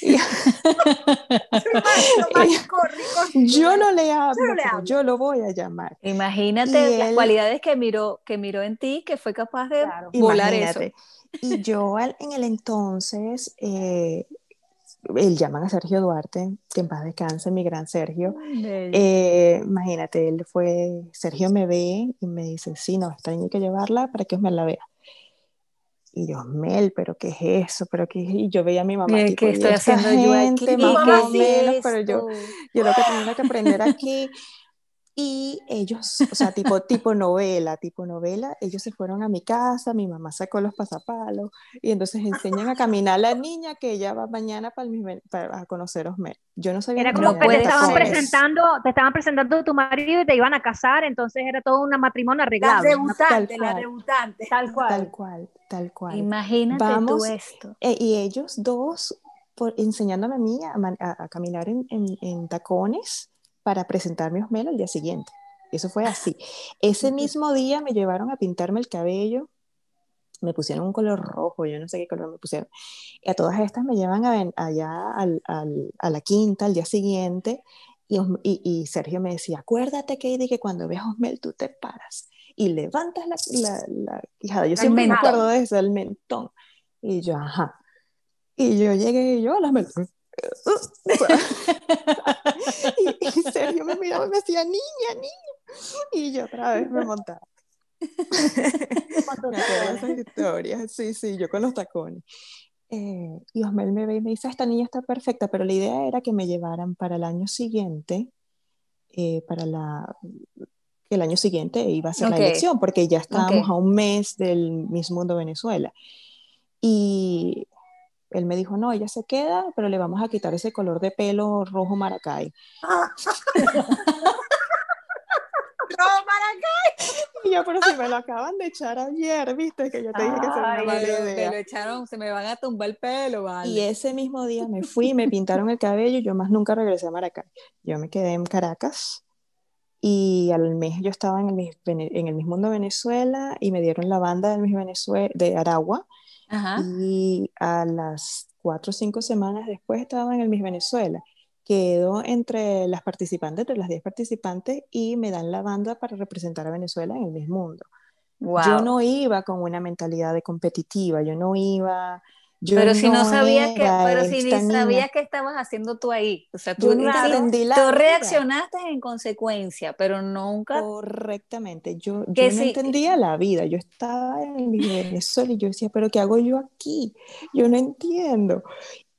yo no le hablo, pero yo lo voy a llamar. Imagínate las cualidades que miró, que miró en ti, que fue capaz de volar eso. Y yo en el entonces eh, él llaman a Sergio Duarte, que en paz descanse, mi gran Sergio. Eh, imagínate, él fue, Sergio me ve y me dice, sí, no, esta niña hay que llevarla para que me la vea. Y yo, Mel, pero ¿qué es eso? ¿Pero qué Y yo veía a mi mamá. ¿Qué, ¿qué estoy haciendo yo aquí? Más o menos, pero yo, yo lo que tenía que aprender aquí y ellos, o sea, tipo, tipo novela, tipo novela, ellos se fueron a mi casa, mi mamá sacó los pasapalos y entonces enseñan a caminar a la niña que ella va mañana para, para conoceros. Yo no sabía era como que te estaban presentando, te estaban presentando tu marido y te iban a casar, entonces era todo un matrimonio arreglado. La debutante, la debutante. Tal cual. Tal cual, tal cual. Imagínate Vamos, tú esto. Eh, y ellos dos, por, enseñándome a mí a, a, caminar en, en, en tacones, para presentarme a Osmelo el día siguiente. Eso fue así. Ese mismo día me llevaron a pintarme el cabello, me pusieron un color rojo, yo no sé qué color me pusieron. Y a todas estas me llevan allá a la quinta al día siguiente y, y, Sergio me decía, acuérdate, Katie, que cuando veas Osmel tú te paras y levantas la, la, la quijada. Yo siempre me acuerdo de eso, el mentón. Y yo, ajá. Y yo llegué y yo, las y, Sergio me miraba y me decía, niña, niña. Y yo otra vez me montaba. me acuerdo esas historias, sí, sí, yo con los tacones. Eh, y Osmel me ve y me dice, esta niña está perfecta, pero la idea era que me llevaran para el año siguiente, eh, para la, el año siguiente iba a ser Ok. la elección, porque ya estábamos Ok. a un mes del Miss Mundo Venezuela. Y él me dijo, no, ella se queda, pero le vamos a quitar ese color de pelo rojo maracay. No, Maracay. Y yo, pero si me lo acaban de echar ayer, viste, que yo te dije que mala me, lo- idea. me lo echaron, se me van a tumbar el pelo, vale. Y ese mismo día me fui, me pintaron el cabello, yo más nunca regresé a Maracay. Yo me quedé en Caracas y al mes yo estaba en el, en el Miss Mundo Venezuela y me dieron la banda del Miss Venezuela, de Aragua Ajá. y a las cuatro o cinco semanas después estaba en el Miss Venezuela. Quedo entre las participantes, entre las 10 participantes y me dan la banda para representar a Venezuela en el Miss Mundo. Wow. Yo no iba con una mentalidad de competitiva, yo no iba... Yo pero si no sabías que, era pero si ni niña. sabías qué estabas haciendo tú ahí. O sea, tú, no hiciste- entendí la tú reaccionaste en consecuencia, pero nunca. Correctamente, yo, yo Que no entendía la vida, yo estaba en Venezuela y yo decía, pero ¿qué hago yo aquí? Yo no entiendo.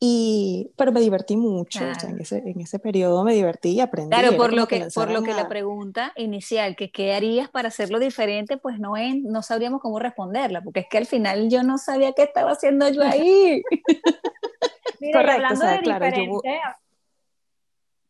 Y, pero me divertí mucho, o sea, en Claro. ese, en ese periodo me divertí y aprendí. Claro, por lo que, por lo que la pregunta inicial, que qué harías para hacerlo diferente, pues no, es- no sabríamos cómo responderla, porque es que al final yo no sabía qué estaba haciendo yo ahí. Mira, Correcto, hablando o sea, de claro, yo diferente,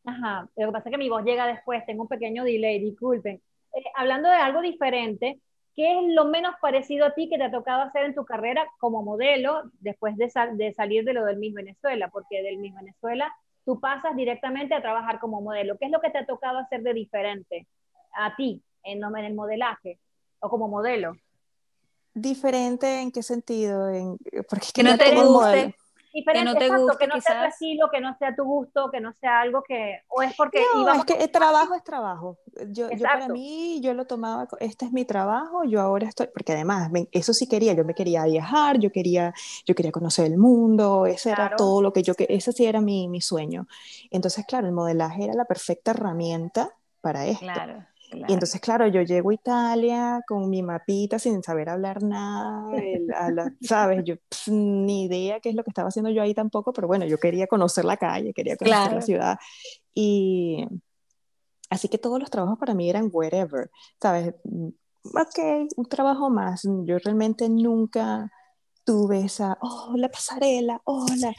ajá, lo que pasa es que mi voz llega después, tengo un pequeño delay, disculpen. Eh, hablando de algo diferente, ¿qué es lo menos parecido a ti que te ha tocado hacer en tu carrera como modelo después de, sal- de salir de lo del Miss Venezuela? Porque del Miss Venezuela tú pasas directamente a trabajar como modelo. ¿Qué es lo que te ha tocado hacer de diferente a ti en, en el modelaje o como modelo? Diferente en qué sentido, en, porque es Que no te guste. Diferente, no te exacto, guste, que no sea tu quizás. estilo, que no sea tu gusto, que no sea algo que, o es porque No, íbamos es que el trabajo es trabajo. Yo, yo para mí, yo lo tomaba, este es mi trabajo, yo ahora estoy, porque además, me- eso sí quería, yo me quería viajar, yo quería, yo quería conocer el mundo, ese era todo lo que yo, que ese sí era mi, mi sueño. Entonces, claro, el modelaje era la perfecta herramienta para esto. Claro, claro. Y entonces, claro, yo llego a Italia con mi mapita sin saber hablar nada, el- a la- ¿sabes? Yo pf, ni idea qué es lo que estaba haciendo yo ahí tampoco, pero bueno, yo quería conocer la calle, quería conocer Claro. la ciudad. Y así que todos los trabajos para mí eran wherever, ¿sabes? Ok, un trabajo más. Yo realmente nunca tuve esa, oh, la pasarela, hola.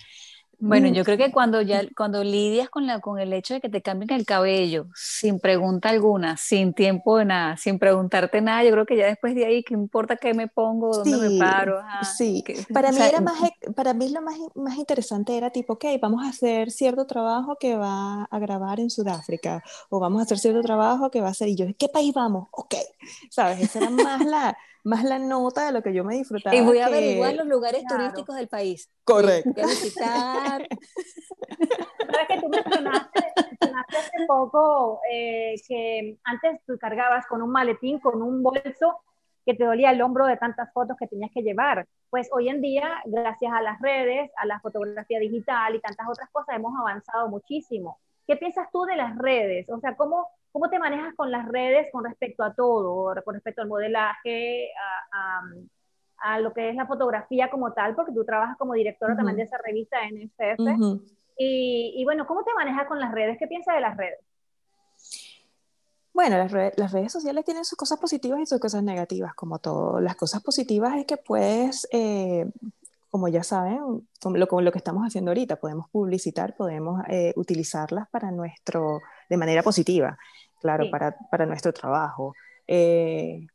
Bueno, Mm, yo creo que cuando ya cuando lidias con la con el hecho de que te cambien el cabello sin pregunta alguna, sin tiempo de nada, sin preguntarte nada, yo creo que ya después de ahí, ¿qué importa qué me pongo, dónde me Sí, paro? Ajá, sí. que- Para mí sea, era más, e- para mí lo más, más interesante era tipo, ok, vamos a hacer cierto trabajo que va a grabar en Sudáfrica, o vamos a hacer cierto trabajo que va a ser, y yo, ¿qué país vamos? Ok, ¿sabes? Esa era más la, más la nota de lo que yo me disfrutaba. Y voy a que- averiguar los lugares Claro. turísticos del país. Correcto. Voy a visitar. Sabes que tú mencionaste, mencionaste hace poco eh, que antes tú cargabas con un maletín, con un bolso que te dolía el hombro de tantas fotos que tenías que llevar. Pues hoy en día, gracias a las redes, a la fotografía digital y tantas otras cosas, hemos avanzado muchísimo. ¿Qué piensas tú de las redes? O sea, ¿cómo, cómo te manejas con las redes con respecto a todo? Con respecto al modelaje, a, a, a lo que es la fotografía como tal, porque tú trabajas como directora también de esa revista. Ujú. Y, y bueno, ¿cómo te manejas con las redes? ¿Qué piensas de las redes? Bueno, las, re- las redes sociales tienen sus cosas positivas y sus cosas negativas, como todo. Las cosas positivas es que puedes, eh, como ya saben, lo, como lo que estamos haciendo ahorita, podemos publicitar, podemos eh, utilizarlas para nuestro, de manera positiva, claro, Sí. para, para nuestro trabajo. Eh,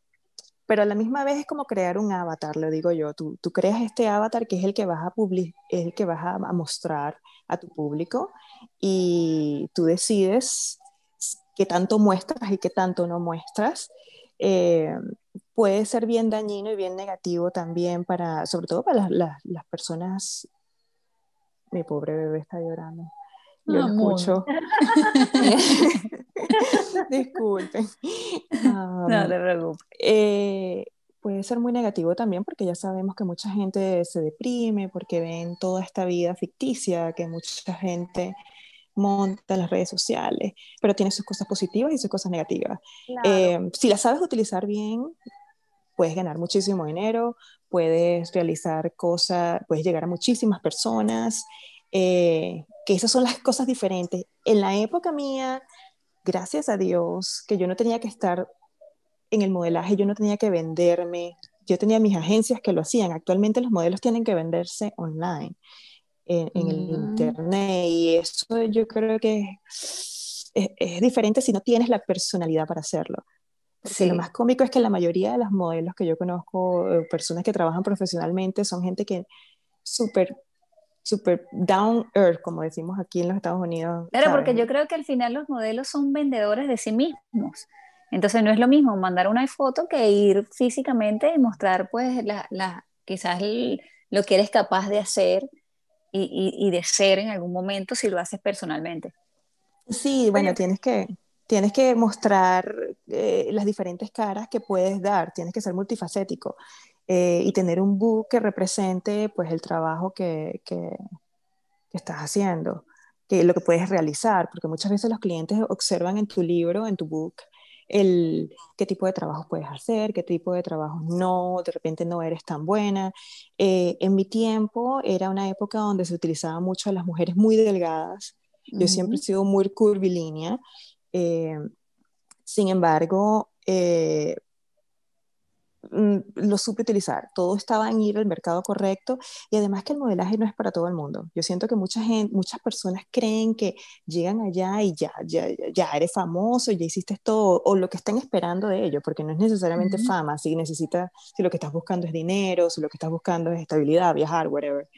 pero a la misma vez es como crear un avatar, lo digo yo. Tú, tú creas este avatar que es el que vas a publi- es el que vas a, a mostrar a tu público y tú decides qué tanto muestras y qué tanto no muestras. Eh, puede ser bien dañino y bien negativo también para, sobre todo para las, las- las personas. Mi pobre bebé está llorando. Yo lo Amor. escucho. Disculpen. Um, No te preocupes. eh, puede ser muy negativo también porque ya sabemos que mucha gente se deprime porque ven toda esta vida ficticia que mucha gente monta en las redes sociales, pero tiene sus cosas positivas y sus cosas negativas. Eh, si las sabes utilizar bien, puedes ganar muchísimo dinero, puedes realizar cosas, puedes llegar a muchísimas personas, eh, que esas son las cosas diferentes. En la época mía, gracias a Dios, que yo no tenía que estar en el modelaje yo no tenía que venderme, yo tenía mis agencias que lo hacían. Actualmente los modelos tienen que venderse online, en, el Mm. internet, y eso yo creo que es, es diferente si no tienes la personalidad para hacerlo. Porque Sí. lo más cómico es que la mayoría de las modelos que yo conozco, eh, personas que trabajan profesionalmente, son gente que súper, súper down earth, como decimos aquí en los Estados Unidos. Claro, porque ¿sabes? yo creo que al final los modelos son vendedores de sí mismos. Entonces no es lo mismo mandar una foto que ir físicamente y mostrar pues la, la- quizás el- lo que eres capaz de hacer y, y- y de ser en algún momento si lo haces personalmente. Sí, bueno, tienes que, tienes que mostrar eh, las diferentes caras que puedes dar, tienes que ser multifacético eh, y tener un book que represente pues el trabajo que, que- que estás haciendo, que lo que puedes realizar, porque muchas veces los clientes observan en tu libro, en tu book, el qué tipo de trabajo puedes hacer, qué tipo de trabajo no, de repente no eres tan buena. Eh, en mi tiempo era una época donde se utilizaba mucho a las mujeres muy delgadas. Yo siempre he sido muy curvilínea. Eh, sin embargo, eh, mm, lo supe utilizar. Todo estaba en ir al mercado correcto y además que el modelaje no es para todo el mundo. Yo siento que mucha gente, muchas personas creen que llegan allá y ya, ya, eres famoso, ya hiciste todo, o lo que están esperando de ellos, porque no es necesariamente fama, si necesitas, si lo que estás buscando es dinero, si lo que estás buscando es estabilidad, viajar, whatever.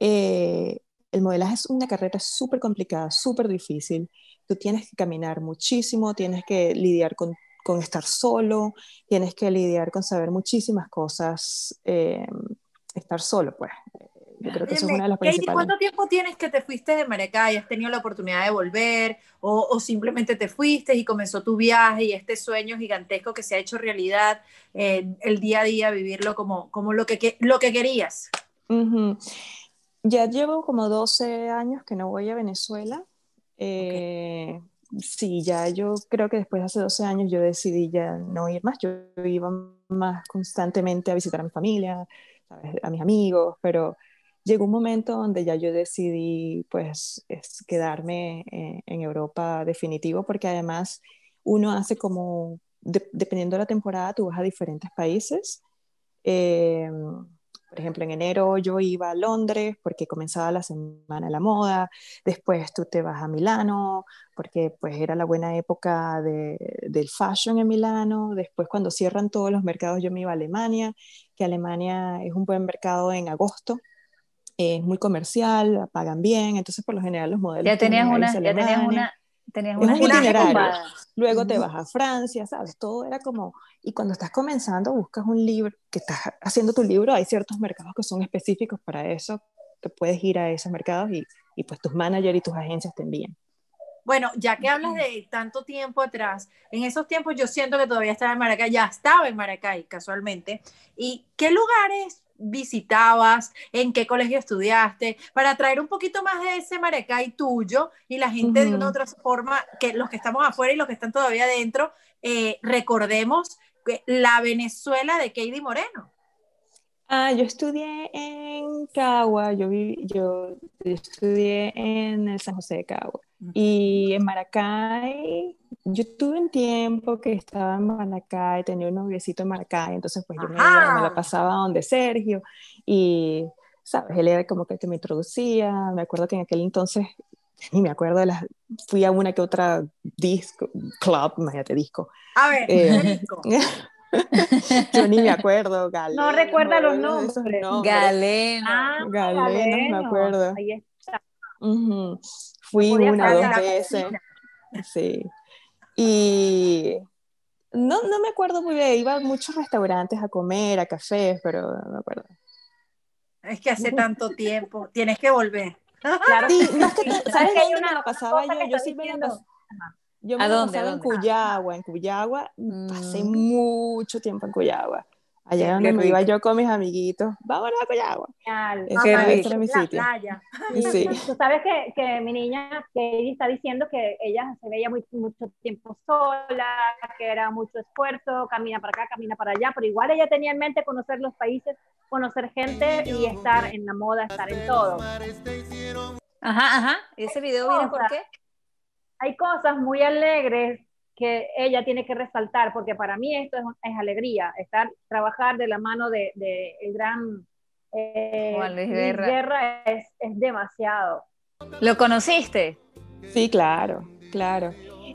Eh, el modelaje es una carrera súper complicada, súper difícil. Tú tienes que caminar muchísimo, tienes que lidiar con, con estar solo, tienes que lidiar con saber muchísimas cosas, eh, estar solo, pues. Yo creo que eso es Óyeme, una de las principales. ¿cuánto tiempo tienes que te fuiste de Maracay? ¿Has tenido la oportunidad de volver? O, o simplemente te fuiste y comenzó tu viaje y este sueño gigantesco que se ha hecho realidad, eh, el día a día, vivirlo como, como lo, que, lo que querías? Ujú. Ya llevo como 12 años que no voy a Venezuela. Eh, Sí, ya yo creo que después de hace 12 años yo decidí ya no ir más. Yo iba más constantemente a visitar a mi familia, ¿sabes? a mis amigos, pero llegó un momento donde ya yo decidí pues es quedarme eh, en Europa definitivo porque además uno hace como, de- dependiendo de la temporada, tú vas a diferentes países. Eh, por ejemplo, en enero yo iba a Londres porque comenzaba la Semana de la Moda, después tú te vas a Milano porque pues era la buena época de, del fashion en Milano, después cuando cierran todos los mercados yo me iba a Alemania, que Alemania es un buen mercado en agosto, es muy comercial, pagan bien, entonces por lo general los modelos Ya tenías una, ya tenías una, tenías una un. Luego te vas a Francia, ¿sabes? Todo era como, y cuando estás comenzando buscas un libro, que estás haciendo tu libro, hay ciertos mercados que son específicos para eso, que puedes ir a esos mercados y, y pues tus managers y tus agencias te envían. Bueno, ya que hablas de tanto tiempo atrás, en esos tiempos yo siento que todavía estaba en Maracay, ya estaba en Maracay casualmente. ¿Y qué lugares visitabas? ¿En qué colegio estudiaste? Para traer un poquito más de ese Maracay tuyo y la gente de una u otra forma, que los que estamos afuera y los que están todavía adentro, eh, recordemos que la Venezuela de Katie Moreno. Ah, yo estudié en Cagua, yo, viví, yo, yo estudié en el San José de Cagua. Y en Maracay, yo tuve un tiempo que estaba en Maracay, tenía un noviecito en Maracay, entonces pues yo me, me la pasaba donde Sergio y, ¿sabes? Él era como que el que me introducía, me acuerdo que en aquel entonces, ni me acuerdo de las, fui a una que otra disco, club, imagínate, disco. A ver, Eh, México. yo ni me acuerdo, Galeno, No recuerda los me nombres. nombres. Galeno. Ah, Galeno, me Galeno. acuerdo. Ahí está. Ujú. Fui podía una o dos veces. Sí. Y no, no me acuerdo muy bien. Iba a muchos restaurantes a comer, a cafés, pero no me acuerdo. Es que hace tanto tiempo, tienes que volver. Claro. Sí, no es que, ¿Sabes ¿sabes que hay dónde una- me la pasaba yo? Yo sí me la Yo ¿A me la dónde, pasaba en dónde? Cuyagua. En Cuyagua pasé Mm. mucho tiempo en Cuyagua. Allá donde me iba yo con mis amiguitos. Vámonos a. Genial. Ese era, mi La sitio. playa. Sí. Tú sabes que, que mi niña Katie está diciendo que ella se veía muy, mucho tiempo sola, que era mucho esfuerzo, camina para acá, camina para allá, pero igual ella tenía en mente conocer los países, conocer gente y estar en la moda, estar en todo. Ajá, ajá. ¿Y ese video viene por qué? Hay cosas muy alegres que ella tiene que resaltar, porque para mí esto es, es alegría, estar, trabajar de la mano de, de el gran eh, Juan Luis Luis Guerra. Guerra es, es demasiado. ¿Lo conociste? Sí, claro, claro.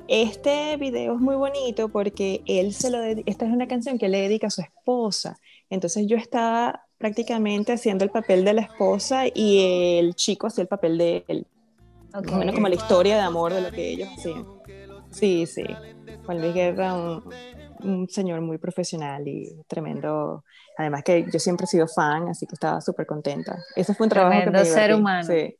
Este video es muy bonito porque él se lo esta es una canción que le dedica a su esposa. Entonces yo estaba prácticamente haciendo el papel de la esposa y el chico hacía el papel de él. Ok. Más o menos como la historia de amor de lo que ellos hacían. Sí, sí. Juan Luis Guerra, un, un señor muy profesional y tremendo. Además que yo siempre he sido fan, así que estaba súper contenta. Ese fue un trabajo que Tremendo me ser humano. Sí.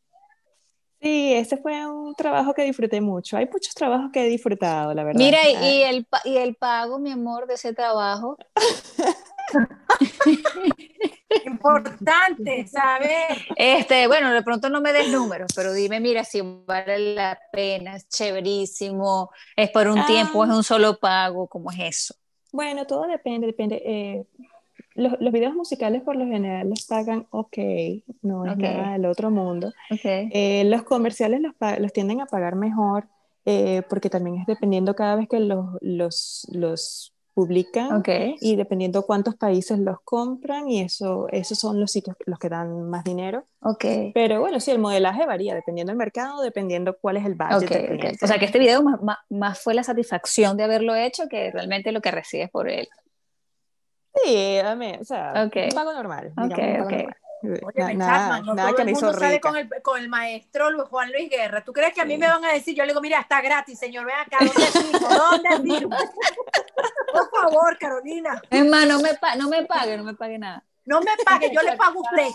Sí, ese fue un trabajo que disfruté mucho. Hay muchos trabajos que he disfrutado, la verdad. Mira, y, y el, y el pago, mi amor, de ese trabajo. Importante saber. Este, bueno, de pronto no me des números, pero dime, mira, si vale la pena, es chéverísimo, es por un Ah. tiempo, es un solo pago, ¿cómo es eso? Bueno, todo depende, depende. eh, los, los videos musicales por lo general los pagan ok, no es Ok. nada del otro mundo. Okay. Eh, los comerciales los, los tienden a pagar mejor eh, porque también es dependiendo cada vez que los, los, los publican Ok. y dependiendo cuántos países los compran y eso, esos son los sitios los que dan más dinero. Ok. Pero bueno, sí, el modelaje varía dependiendo del mercado, dependiendo cuál es el budget Ok, del ok. cliente. O sea que este video más, más, más fue la satisfacción de haberlo hecho que realmente lo que recibes por él. Sí, o sea, un pago normal. Digamos, un pago normal. Oye, Na- nada Chapman, no nada todo que el me hizo mundo sale con el, con el maestro Luis- Juan Luis Guerra. ¿Tú crees que a mí Sí. me van a decir? Yo le digo, mira, está gratis, señor, ven acá, ¿dónde firmo? ¿Dónde firmo? Por favor, Carolina, Es más, no me, pa- no me pague, no me pague nada. no me pague, yo le pago a usted.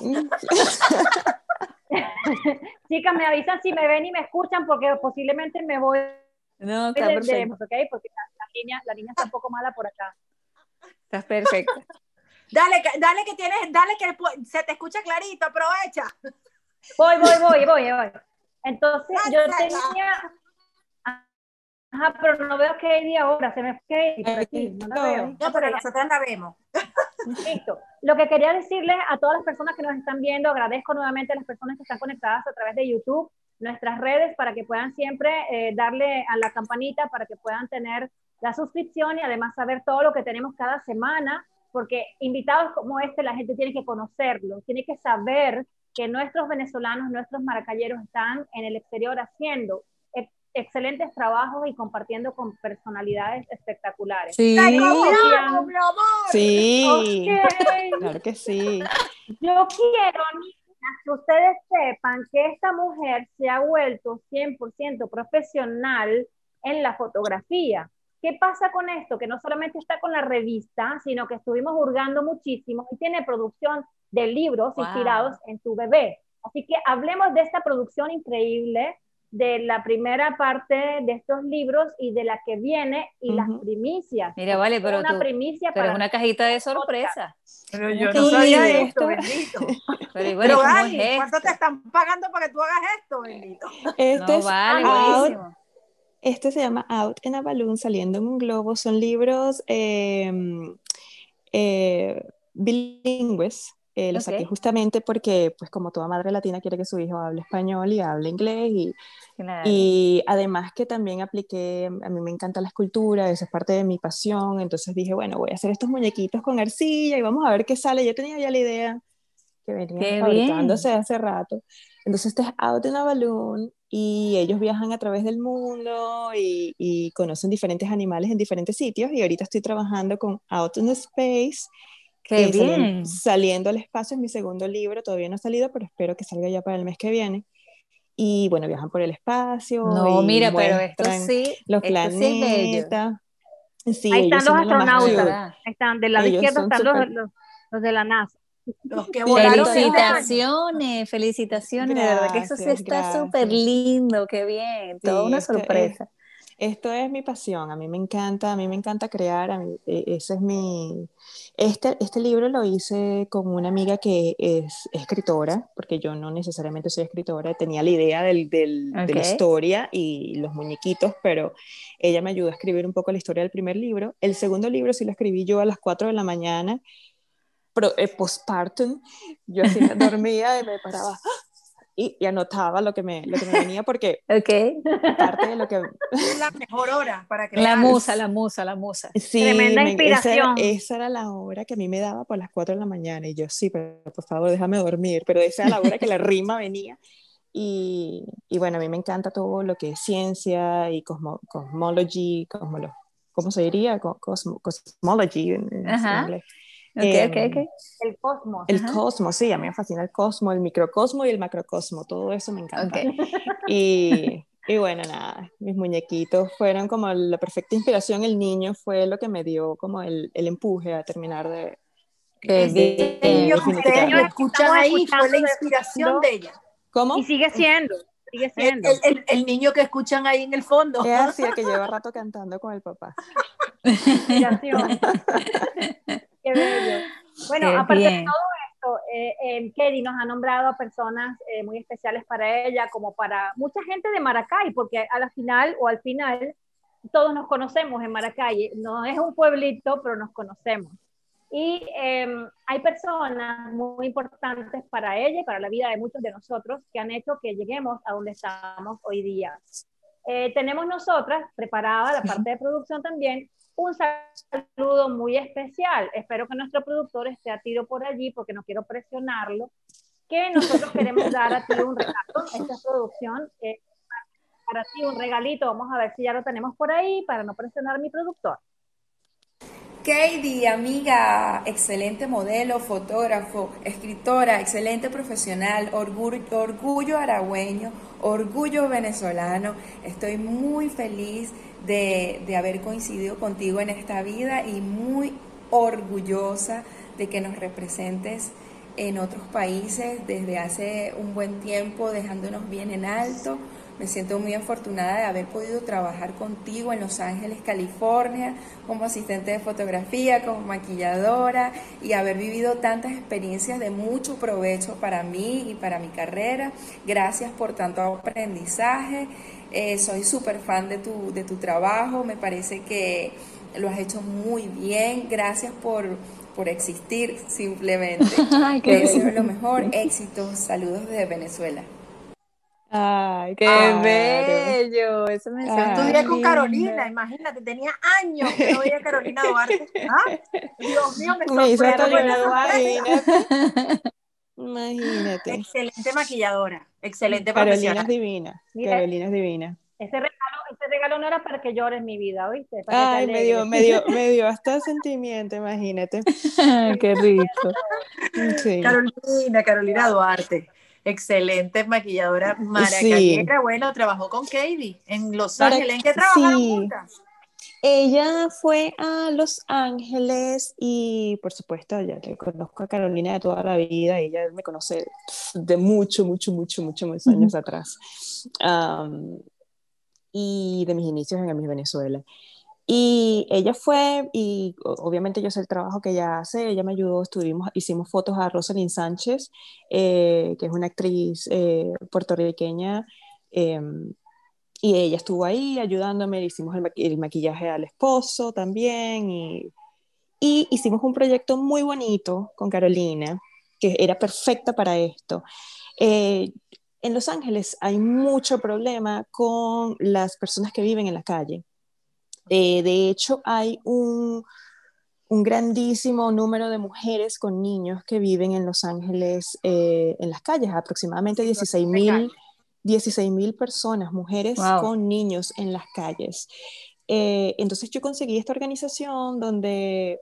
Chicas, me avisan si me ven y me escuchan porque posiblemente me voy No, está de- perfecto. ¿ok? Porque la, la línea, la línea está un poco mala por acá. Estás perfecto. Dale, dale que tienes, dale que se te escucha clarito, aprovecha. Voy, voy, voy, voy, voy. Entonces, yo tenía... Ajá, pero no veo Katie ahora, se me fue Katie por aquí, no la veo. No, pero nosotros la vemos. Listo. Lo que quería decirles a todas las personas que nos están viendo, agradezco nuevamente a las personas que están conectadas a través de YouTube, nuestras redes, para que puedan siempre eh, darle a la campanita, para que puedan tener la suscripción y además saber todo lo que tenemos cada semana, porque invitados como este la gente tiene que conocerlo, tiene que saber que nuestros venezolanos, nuestros maracayeros están en el exterior haciendo excelentes trabajos y compartiendo con personalidades espectaculares. Sí. Sí, Ok. claro que sí. Yo quiero, que ustedes sepan que esta mujer se ha vuelto 100% profesional en la fotografía. ¿Qué pasa con esto? Que no solamente está con la revista, sino que estuvimos hurgando muchísimo y tiene producción de libros Wow. inspirados en tu bebé. Así que hablemos de esta producción increíble, de la primera parte de estos libros y de la que viene y las Ujú. primicias. Mira, vale, pero una tú, primicia pero es para una cajita de sorpresa. Pero yo no sabía sabía esto. esto, bendito. Pero, bueno, Pero ¿cómo Gali, es ¿cuánto esto? te están pagando para que tú hagas esto, bendito? Este, No, es vale, Out, buenísimo. este se llama Out in a Balloon, saliendo en un globo. Son libros eh, eh, bilingües. Eh, los saqué Ok. justamente porque, pues como toda madre latina quiere que su hijo hable español y hable inglés y, Claro. Y además que también apliqué, a mí me encanta la escultura, eso es parte de mi pasión, entonces dije, bueno, voy a hacer estos muñequitos con arcilla y vamos a ver qué sale. Yo tenía ya la idea que venía fabricándose hace rato. Entonces este es Out in a Balloon y ellos viajan a través del mundo y, y conocen diferentes animales en diferentes sitios y ahorita estoy trabajando con Out in Space. Qué eh, bien. saliendo al espacio es mi segundo libro, todavía no ha salido, pero espero que salga ya para el mes que viene. Y bueno, viajan por el espacio. No, y mira, pero esto sí, Los esto sí es bello. planetas. Sí, Ahí están los astronautas. ¿Verdad? Están del lado Ellos izquierdo están los, súper- los, los de la NASA. Los que este año. Felicitaciones, felicitaciones, de verdad que eso sí Gracias, está gracias. súper lindo, qué bien, toda Sí, una este sorpresa. Esto es mi pasión, a mí me encanta, a mí me encanta crear, a mí, e- ese es mi... Este, este libro lo hice con una amiga que es escritora, porque yo no necesariamente soy escritora, tenía la idea del, del- de la historia y los muñequitos, pero ella me ayudó a escribir un poco la historia del primer libro. El segundo libro sí lo escribí yo a las 4 de la mañana, eh, postpartum, yo así dormía y me paraba, y, y, anotaba lo que, me, lo que me venía porque okay. parte de lo que... Es la mejor hora para que... La musa, la musa, la musa. Sí, Tremenda me- inspiración. Esa era, esa era la hora que a mí me daba por las 4 de la mañana y yo, sí, pero por favor déjame dormir, pero esa era la hora que la rima venía. Y, y bueno, a mí me encanta todo lo que es ciencia y cosmo, cosmology, cosmolo, ¿cómo se diría? Co- cosmo- cosmology en, en inglés. Ok, Em, ok, ok. El cosmos. El Ajá. cosmos, sí, a mí me fascina el cosmos, el microcosmo y el macrocosmo, todo eso me encanta. Y, y bueno, nada, mis muñequitos fueron como la perfecta inspiración, el niño fue lo que me dio como el, el empuje a terminar de... De- bien. niño que ustedes definitivamente. lo escuchan ahí fue la de inspiración de ella. ¿Cómo? Y sigue siendo, sigue siendo. el- el- el niño que escuchan ahí en el fondo. Es así, el que lleva rato cantando con el papá. Qué bello. Bueno, Qué aparte de bien. todo esto, eh, eh, Kelly nos ha nombrado a personas eh, muy especiales para ella, como para mucha gente de Maracay, porque a la final o al final todos nos conocemos en Maracay. No es un pueblito, pero nos conocemos. Y eh, hay personas muy importantes para ella y para la vida de muchos de nosotros que han hecho que lleguemos a donde estamos hoy día. Eh, tenemos nosotras preparada la parte de producción también un saludo muy especial. Espero que nuestro productor esté a tiro por allí porque no quiero presionarlo. Que nosotros queremos dar a ti un regalo. Esta es producción. eh, para ti un regalito. Vamos a ver si ya lo tenemos por ahí para no presionar a mi productor. Katie, amiga, excelente modelo, fotógrafo, escritora, excelente profesional, orgullo, orgullo aragüeño, orgullo venezolano. Estoy muy feliz de, de haber coincidido contigo en esta vida y muy orgullosa de que nos representes en otros países desde hace un buen tiempo, dejándonos bien en alto. Me siento muy afortunada de haber podido trabajar contigo en Los Ángeles, California, como asistente de fotografía, como maquilladora y haber vivido tantas experiencias de mucho provecho para mí y para mi carrera. Gracias por tanto aprendizaje. Eh, soy súper fan de tu, de tu trabajo. Me parece que lo has hecho muy bien. Gracias por, por existir simplemente. Te deseo lo mejor. Éxitos. Saludos desde Venezuela. Ay, Qué claro. bello. Ese mensaje. Ay, Estudié con. Carolina, imagínate, tenía años que no veía a Carolina Duarte. ¿Ah? Dios mío, me Me hizo sorprende. llorar, imagínate. Excelente maquilladora, excelente Carolina es divina. Mira. Carolina es divina. Ese regalo, ese regalo no era para que llores mi vida, ¿oíste? Para Ay, me dio, me dio, me dio hasta sentimiento, imagínate. qué rico. Sí. Carolina, Carolina Duarte. Excelente maquilladora maracayera. Bueno, trabajó con Katie en Los Ángeles. ¿En qué trabajaron sí. juntas? Ella fue a Los Ángeles y por supuesto ya le conozco a Carolina de toda la vida, ella me conoce de mucho, mucho, mucho, mucho, muchos años atrás y de mis inicios en Miss Venezuela. Y ella fue, y obviamente yo sé el trabajo que ella hace, ella me ayudó, estuvimos, hicimos fotos a Rosalind Sánchez, eh, que es una actriz eh, puertorriqueña, em, y ella estuvo ahí ayudándome, hicimos el, maqui- el maquillaje al esposo también, y, y hicimos un proyecto muy bonito con Carolina, que era perfecta para esto. Eh, en Los Ángeles hay mucho problema con las personas que viven en la calle. Eh, de hecho, hay un, un grandísimo número de mujeres con niños que viven en Los Ángeles eh, en las calles, aproximadamente 16 mil 16 personas, mujeres Wow. con niños en las calles. Eh, entonces yo conseguí esta organización donde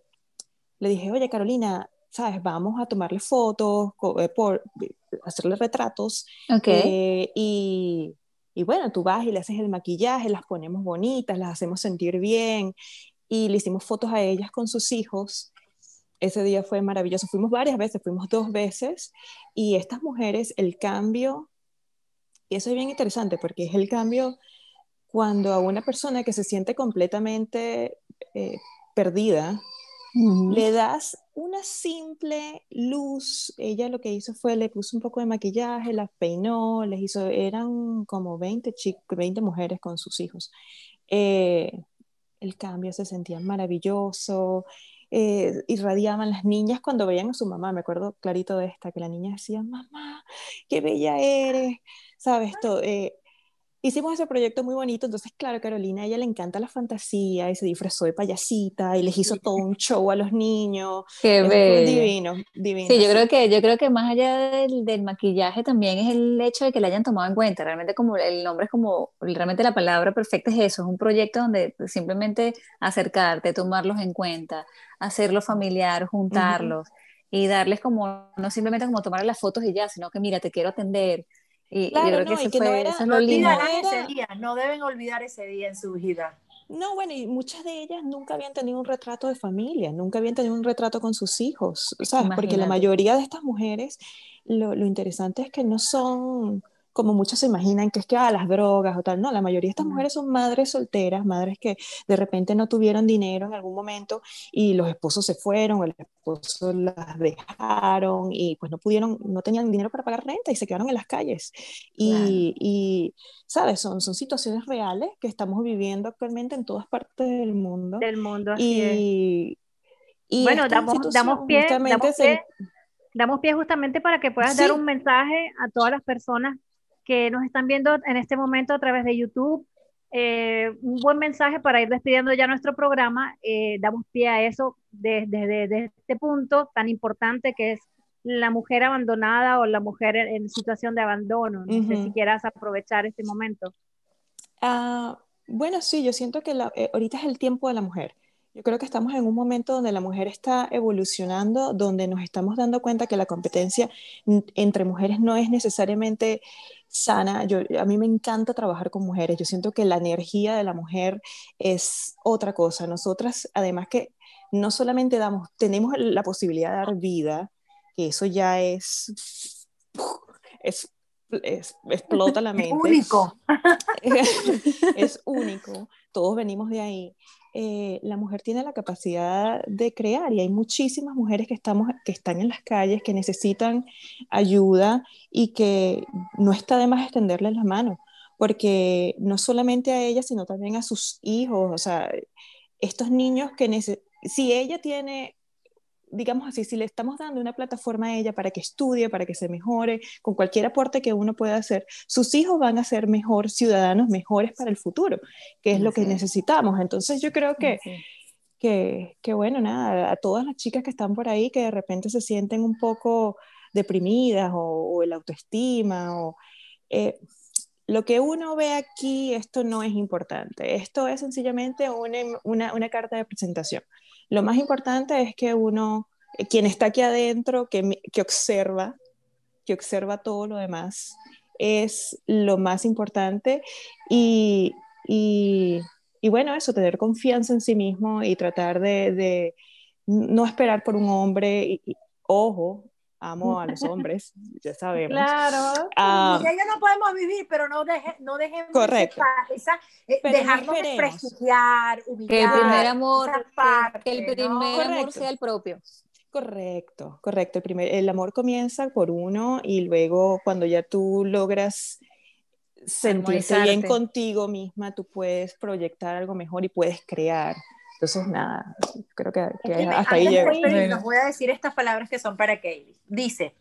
le dije, oye Carolina, sabes, vamos a tomarle fotos, eh, por, hacerle retratos Ok. eh, y, y bueno, tú vas y le haces el maquillaje, las ponemos bonitas, las hacemos sentir bien y le hicimos fotos a ellas con sus hijos. Ese día fue maravilloso. Fuimos varias veces, fuimos dos veces y estas mujeres, el cambio, y eso es bien interesante porque es el cambio cuando a una persona que se siente completamente eh, perdida, Le das una simple luz. Ella lo que hizo fue le puso un poco de maquillaje, las peinó, les hizo, eran como 20, chi- 20 mujeres con sus hijos. Eh, el cambio se sentía maravilloso. eh, irradiaban las niñas cuando veían a su mamá. Me acuerdo clarito de esta, que la niña decía, mamá, qué bella eres, ¿sabes? Todo, hicimos ese proyecto muy bonito, entonces claro, Carolina, a ella le encanta la fantasía y se disfrazó de payasita y les hizo todo un show a los niños. Qué bello. Divino, divino. Sí, yo creo que yo creo que más allá del, del, maquillaje también es el hecho de que la hayan tomado en cuenta. Realmente como el nombre es como realmente la palabra perfecta es eso, es un proyecto donde simplemente acercarte, tomarlos en cuenta, hacerlo familiar, juntarlos. Y darles como, no simplemente como tomar las fotos y ya, sino que mira, te quiero atender, y, claro, yo creo no, que, que fue, no, era, eso es no lo lindo. ese día, no deben olvidar ese día en su vida. No, bueno, y muchas de ellas nunca habían tenido un retrato de familia, nunca habían tenido un retrato con sus hijos, ¿sabes? Porque la Imagínate. mayoría de estas mujeres, lo, lo interesante es que no son como muchos se imaginan, que es que a las drogas o tal. No, la mayoría de estas mujeres son madres solteras, madres que de repente no tuvieron dinero en algún momento y los esposos se fueron o el esposo las dejaron y pues no pudieron, no tenían dinero para pagar renta y se quedaron en las calles. Y, Claro. y, ¿sabes? Son, son situaciones reales que estamos viviendo actualmente en todas partes del mundo. Del mundo, así. Y, y Bueno, damos, damos pie, damos se- pie, damos pie justamente para que puedas dar Sí. un mensaje a todas las personas que nos están viendo en este momento a través de YouTube. Eh, un buen mensaje para ir despidiendo ya nuestro programa. Eh, damos pie a eso desde, desde este punto tan importante que es la mujer abandonada o la mujer en, en situación de abandono. No sé Ujú. si quieras aprovechar este momento. Ah, bueno, sí, yo siento que la- eh, ahorita es el tiempo de la mujer. Yo creo que estamos en un momento donde la mujer está evolucionando, donde nos estamos dando cuenta que la competencia entre mujeres no es necesariamente sana. Yo, a mí me encanta trabajar con mujeres. Yo siento que la energía de la mujer es otra cosa. Nosotras, además que no solamente damos, tenemos la posibilidad de dar vida, que eso ya es, es, es- explota la mente Único. es único, todos venimos de ahí. Eh, la mujer tiene la capacidad de crear y hay muchísimas mujeres que, estamos, que están en las calles, que necesitan ayuda y que no está de más extenderles la mano, porque no solamente a ellas, sino también a sus hijos, o sea, estos niños que si ella tiene digamos así, si le estamos dando una plataforma a ella para que estudie, para que se mejore, con cualquier aporte que uno pueda hacer, sus hijos van a ser mejor ciudadanos, mejores para el futuro, que es lo que necesitamos. Entonces yo creo que, Sí. que, que, bueno, nada, a todas las chicas que están por ahí que de repente se sienten un poco deprimidas o, o el autoestima o... eh, lo que uno ve aquí, esto no es importante. Esto es sencillamente una, una, una carta de presentación. Lo más importante es que uno, eh, quien está aquí adentro, que, que observa, que observa todo lo demás, es lo más importante. Y, y, y bueno, eso, tener confianza en sí mismo y tratar de, no esperar por un hombre. Ojo, amo a los hombres, ya sabemos. Claro. Ah, Y ella no podemos vivir, pero no, deje, no dejemos Correcto. esa, esa- eh, dejarnos desprestigiar, humillar. Que el primer amor, parte, que el ¿no? primer amor Correcto. sea el propio. Correcto, correcto. El, primer, el amor comienza por uno y luego cuando ya tú logras sentirte bien contigo misma, tú puedes proyectar algo mejor y puedes crear. Entonces, nada, creo que, que hasta ahí llego. despedirnos, voy a decir estas palabras que son para Katie. Dice,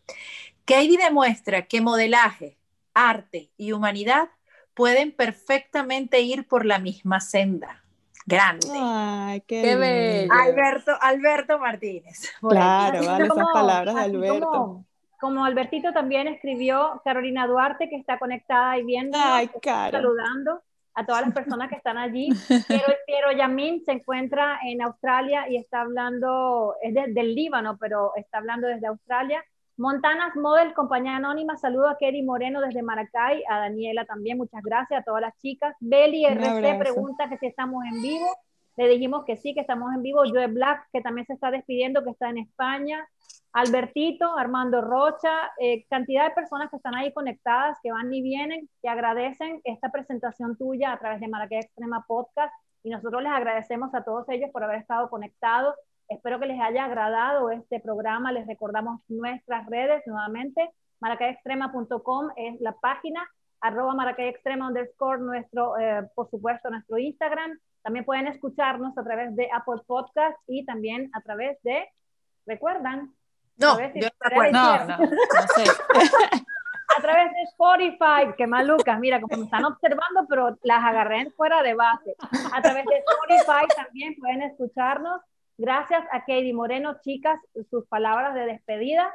Katie demuestra que modelaje, arte y humanidad pueden perfectamente ir por la misma senda. Grande. Ay, qué, Qué bello. Alberto, Alberto Martínez. Claro, aquí. vale, esas como- palabras de así Alberto. Como, como Albertito también escribió Carolina Duarte, que está conectada y viendo, Ay, Caro. saludando a todas las personas que están allí. Piero, Piero Yamin se encuentra en Australia y está hablando, es de- del Líbano, pero está hablando desde Australia. Montanas Model, compañía anónima, saludo a Kerry Moreno desde Maracay, a Daniela también, muchas gracias, a todas las chicas. Beli RC pregunta que si estamos en vivo, le dijimos que sí, que estamos en vivo. Joe Black, que también se está despidiendo, que está en España. Albertito, Armando Rocha, eh, cantidad de personas que están ahí conectadas, que van y vienen, que agradecen esta presentación tuya a través de Maracay Extrema Podcast y nosotros les agradecemos a todos ellos por haber estado conectados. Espero que les haya agradado este programa. Les recordamos nuestras redes nuevamente. Maracayextrema.com es la página, arroba Maracay Extrema underscore, nuestro, eh, por supuesto, nuestro Instagram. También pueden escucharnos a través de Apple Podcast y también a través de, ¿recuerdan? No, yo no. No, no, no sé. A través de Spotify, que malucas, mira, como me están observando, pero las agarré en fuera de base. A través de Spotify también pueden escucharnos. Gracias a Katie Moreno, chicas, sus palabras de despedida.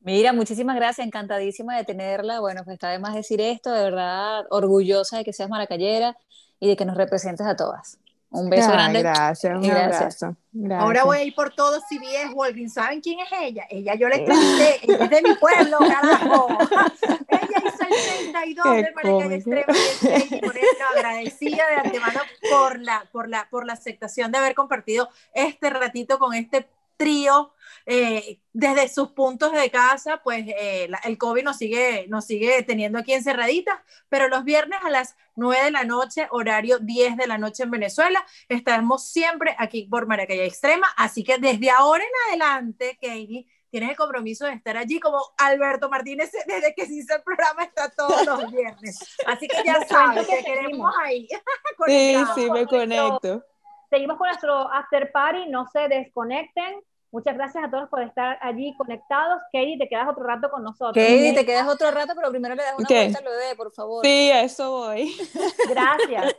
Mira, muchísimas gracias, encantadísima de tenerla. Bueno, pues está de más decir esto, de verdad, orgullosa de que seas maracayera y de que nos representes a todas. Un beso Ay, grande. Gracias, un gracias. abrazo. Gracias. Ahora voy a ir por todos CBS, Walgreens. ¿Saben quién es ella? Ella yo le entrevisté, ella es de mi pueblo, carajo. ella hizo el 32 Qué de Maracay. Extrema y por eso agradecida de antemano por la, por, la, por la aceptación de haber compartido este ratito con este trío eh, desde sus puntos de casa, pues eh, la- el COVID nos sigue, nos sigue teniendo aquí encerraditas, pero los viernes a las 9 de la noche, horario 10 de la noche en Venezuela, estaremos siempre aquí por Maracay Extrema, así que desde ahora en adelante, Katie, tienes el compromiso de estar allí como Alberto Martínez desde que se hizo el programa está todos los viernes. Así que ya sabes que que queremos ahí. Sí, sí, me conecto. Seguimos con nuestro after party, no se desconecten. Muchas gracias a todos por estar allí conectados. Katie, te quedas otro rato con nosotros. Katie, te quedas otro rato, pero primero le das una vuelta al bebé, por favor. Sí, a eso voy. Gracias.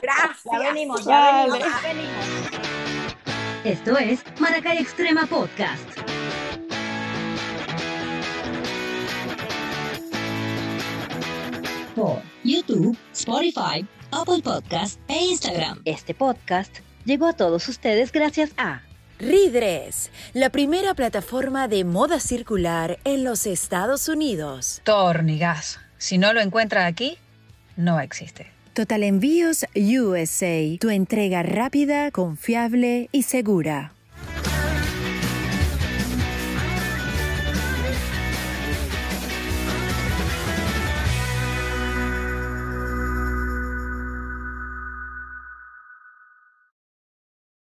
Gracias. Ya venimos, ya Vale. venimos, ya venimos. Esto es Maracay Extrema Podcast. Por YouTube, Spotify, Apple Podcast e Instagram. Este podcast llegó a todos ustedes gracias a Ridres, la primera plataforma de moda circular en los Estados Unidos. Tornigas. Si no lo encuentra aquí, no existe. Total Envíos USA, tu entrega rápida, confiable y segura.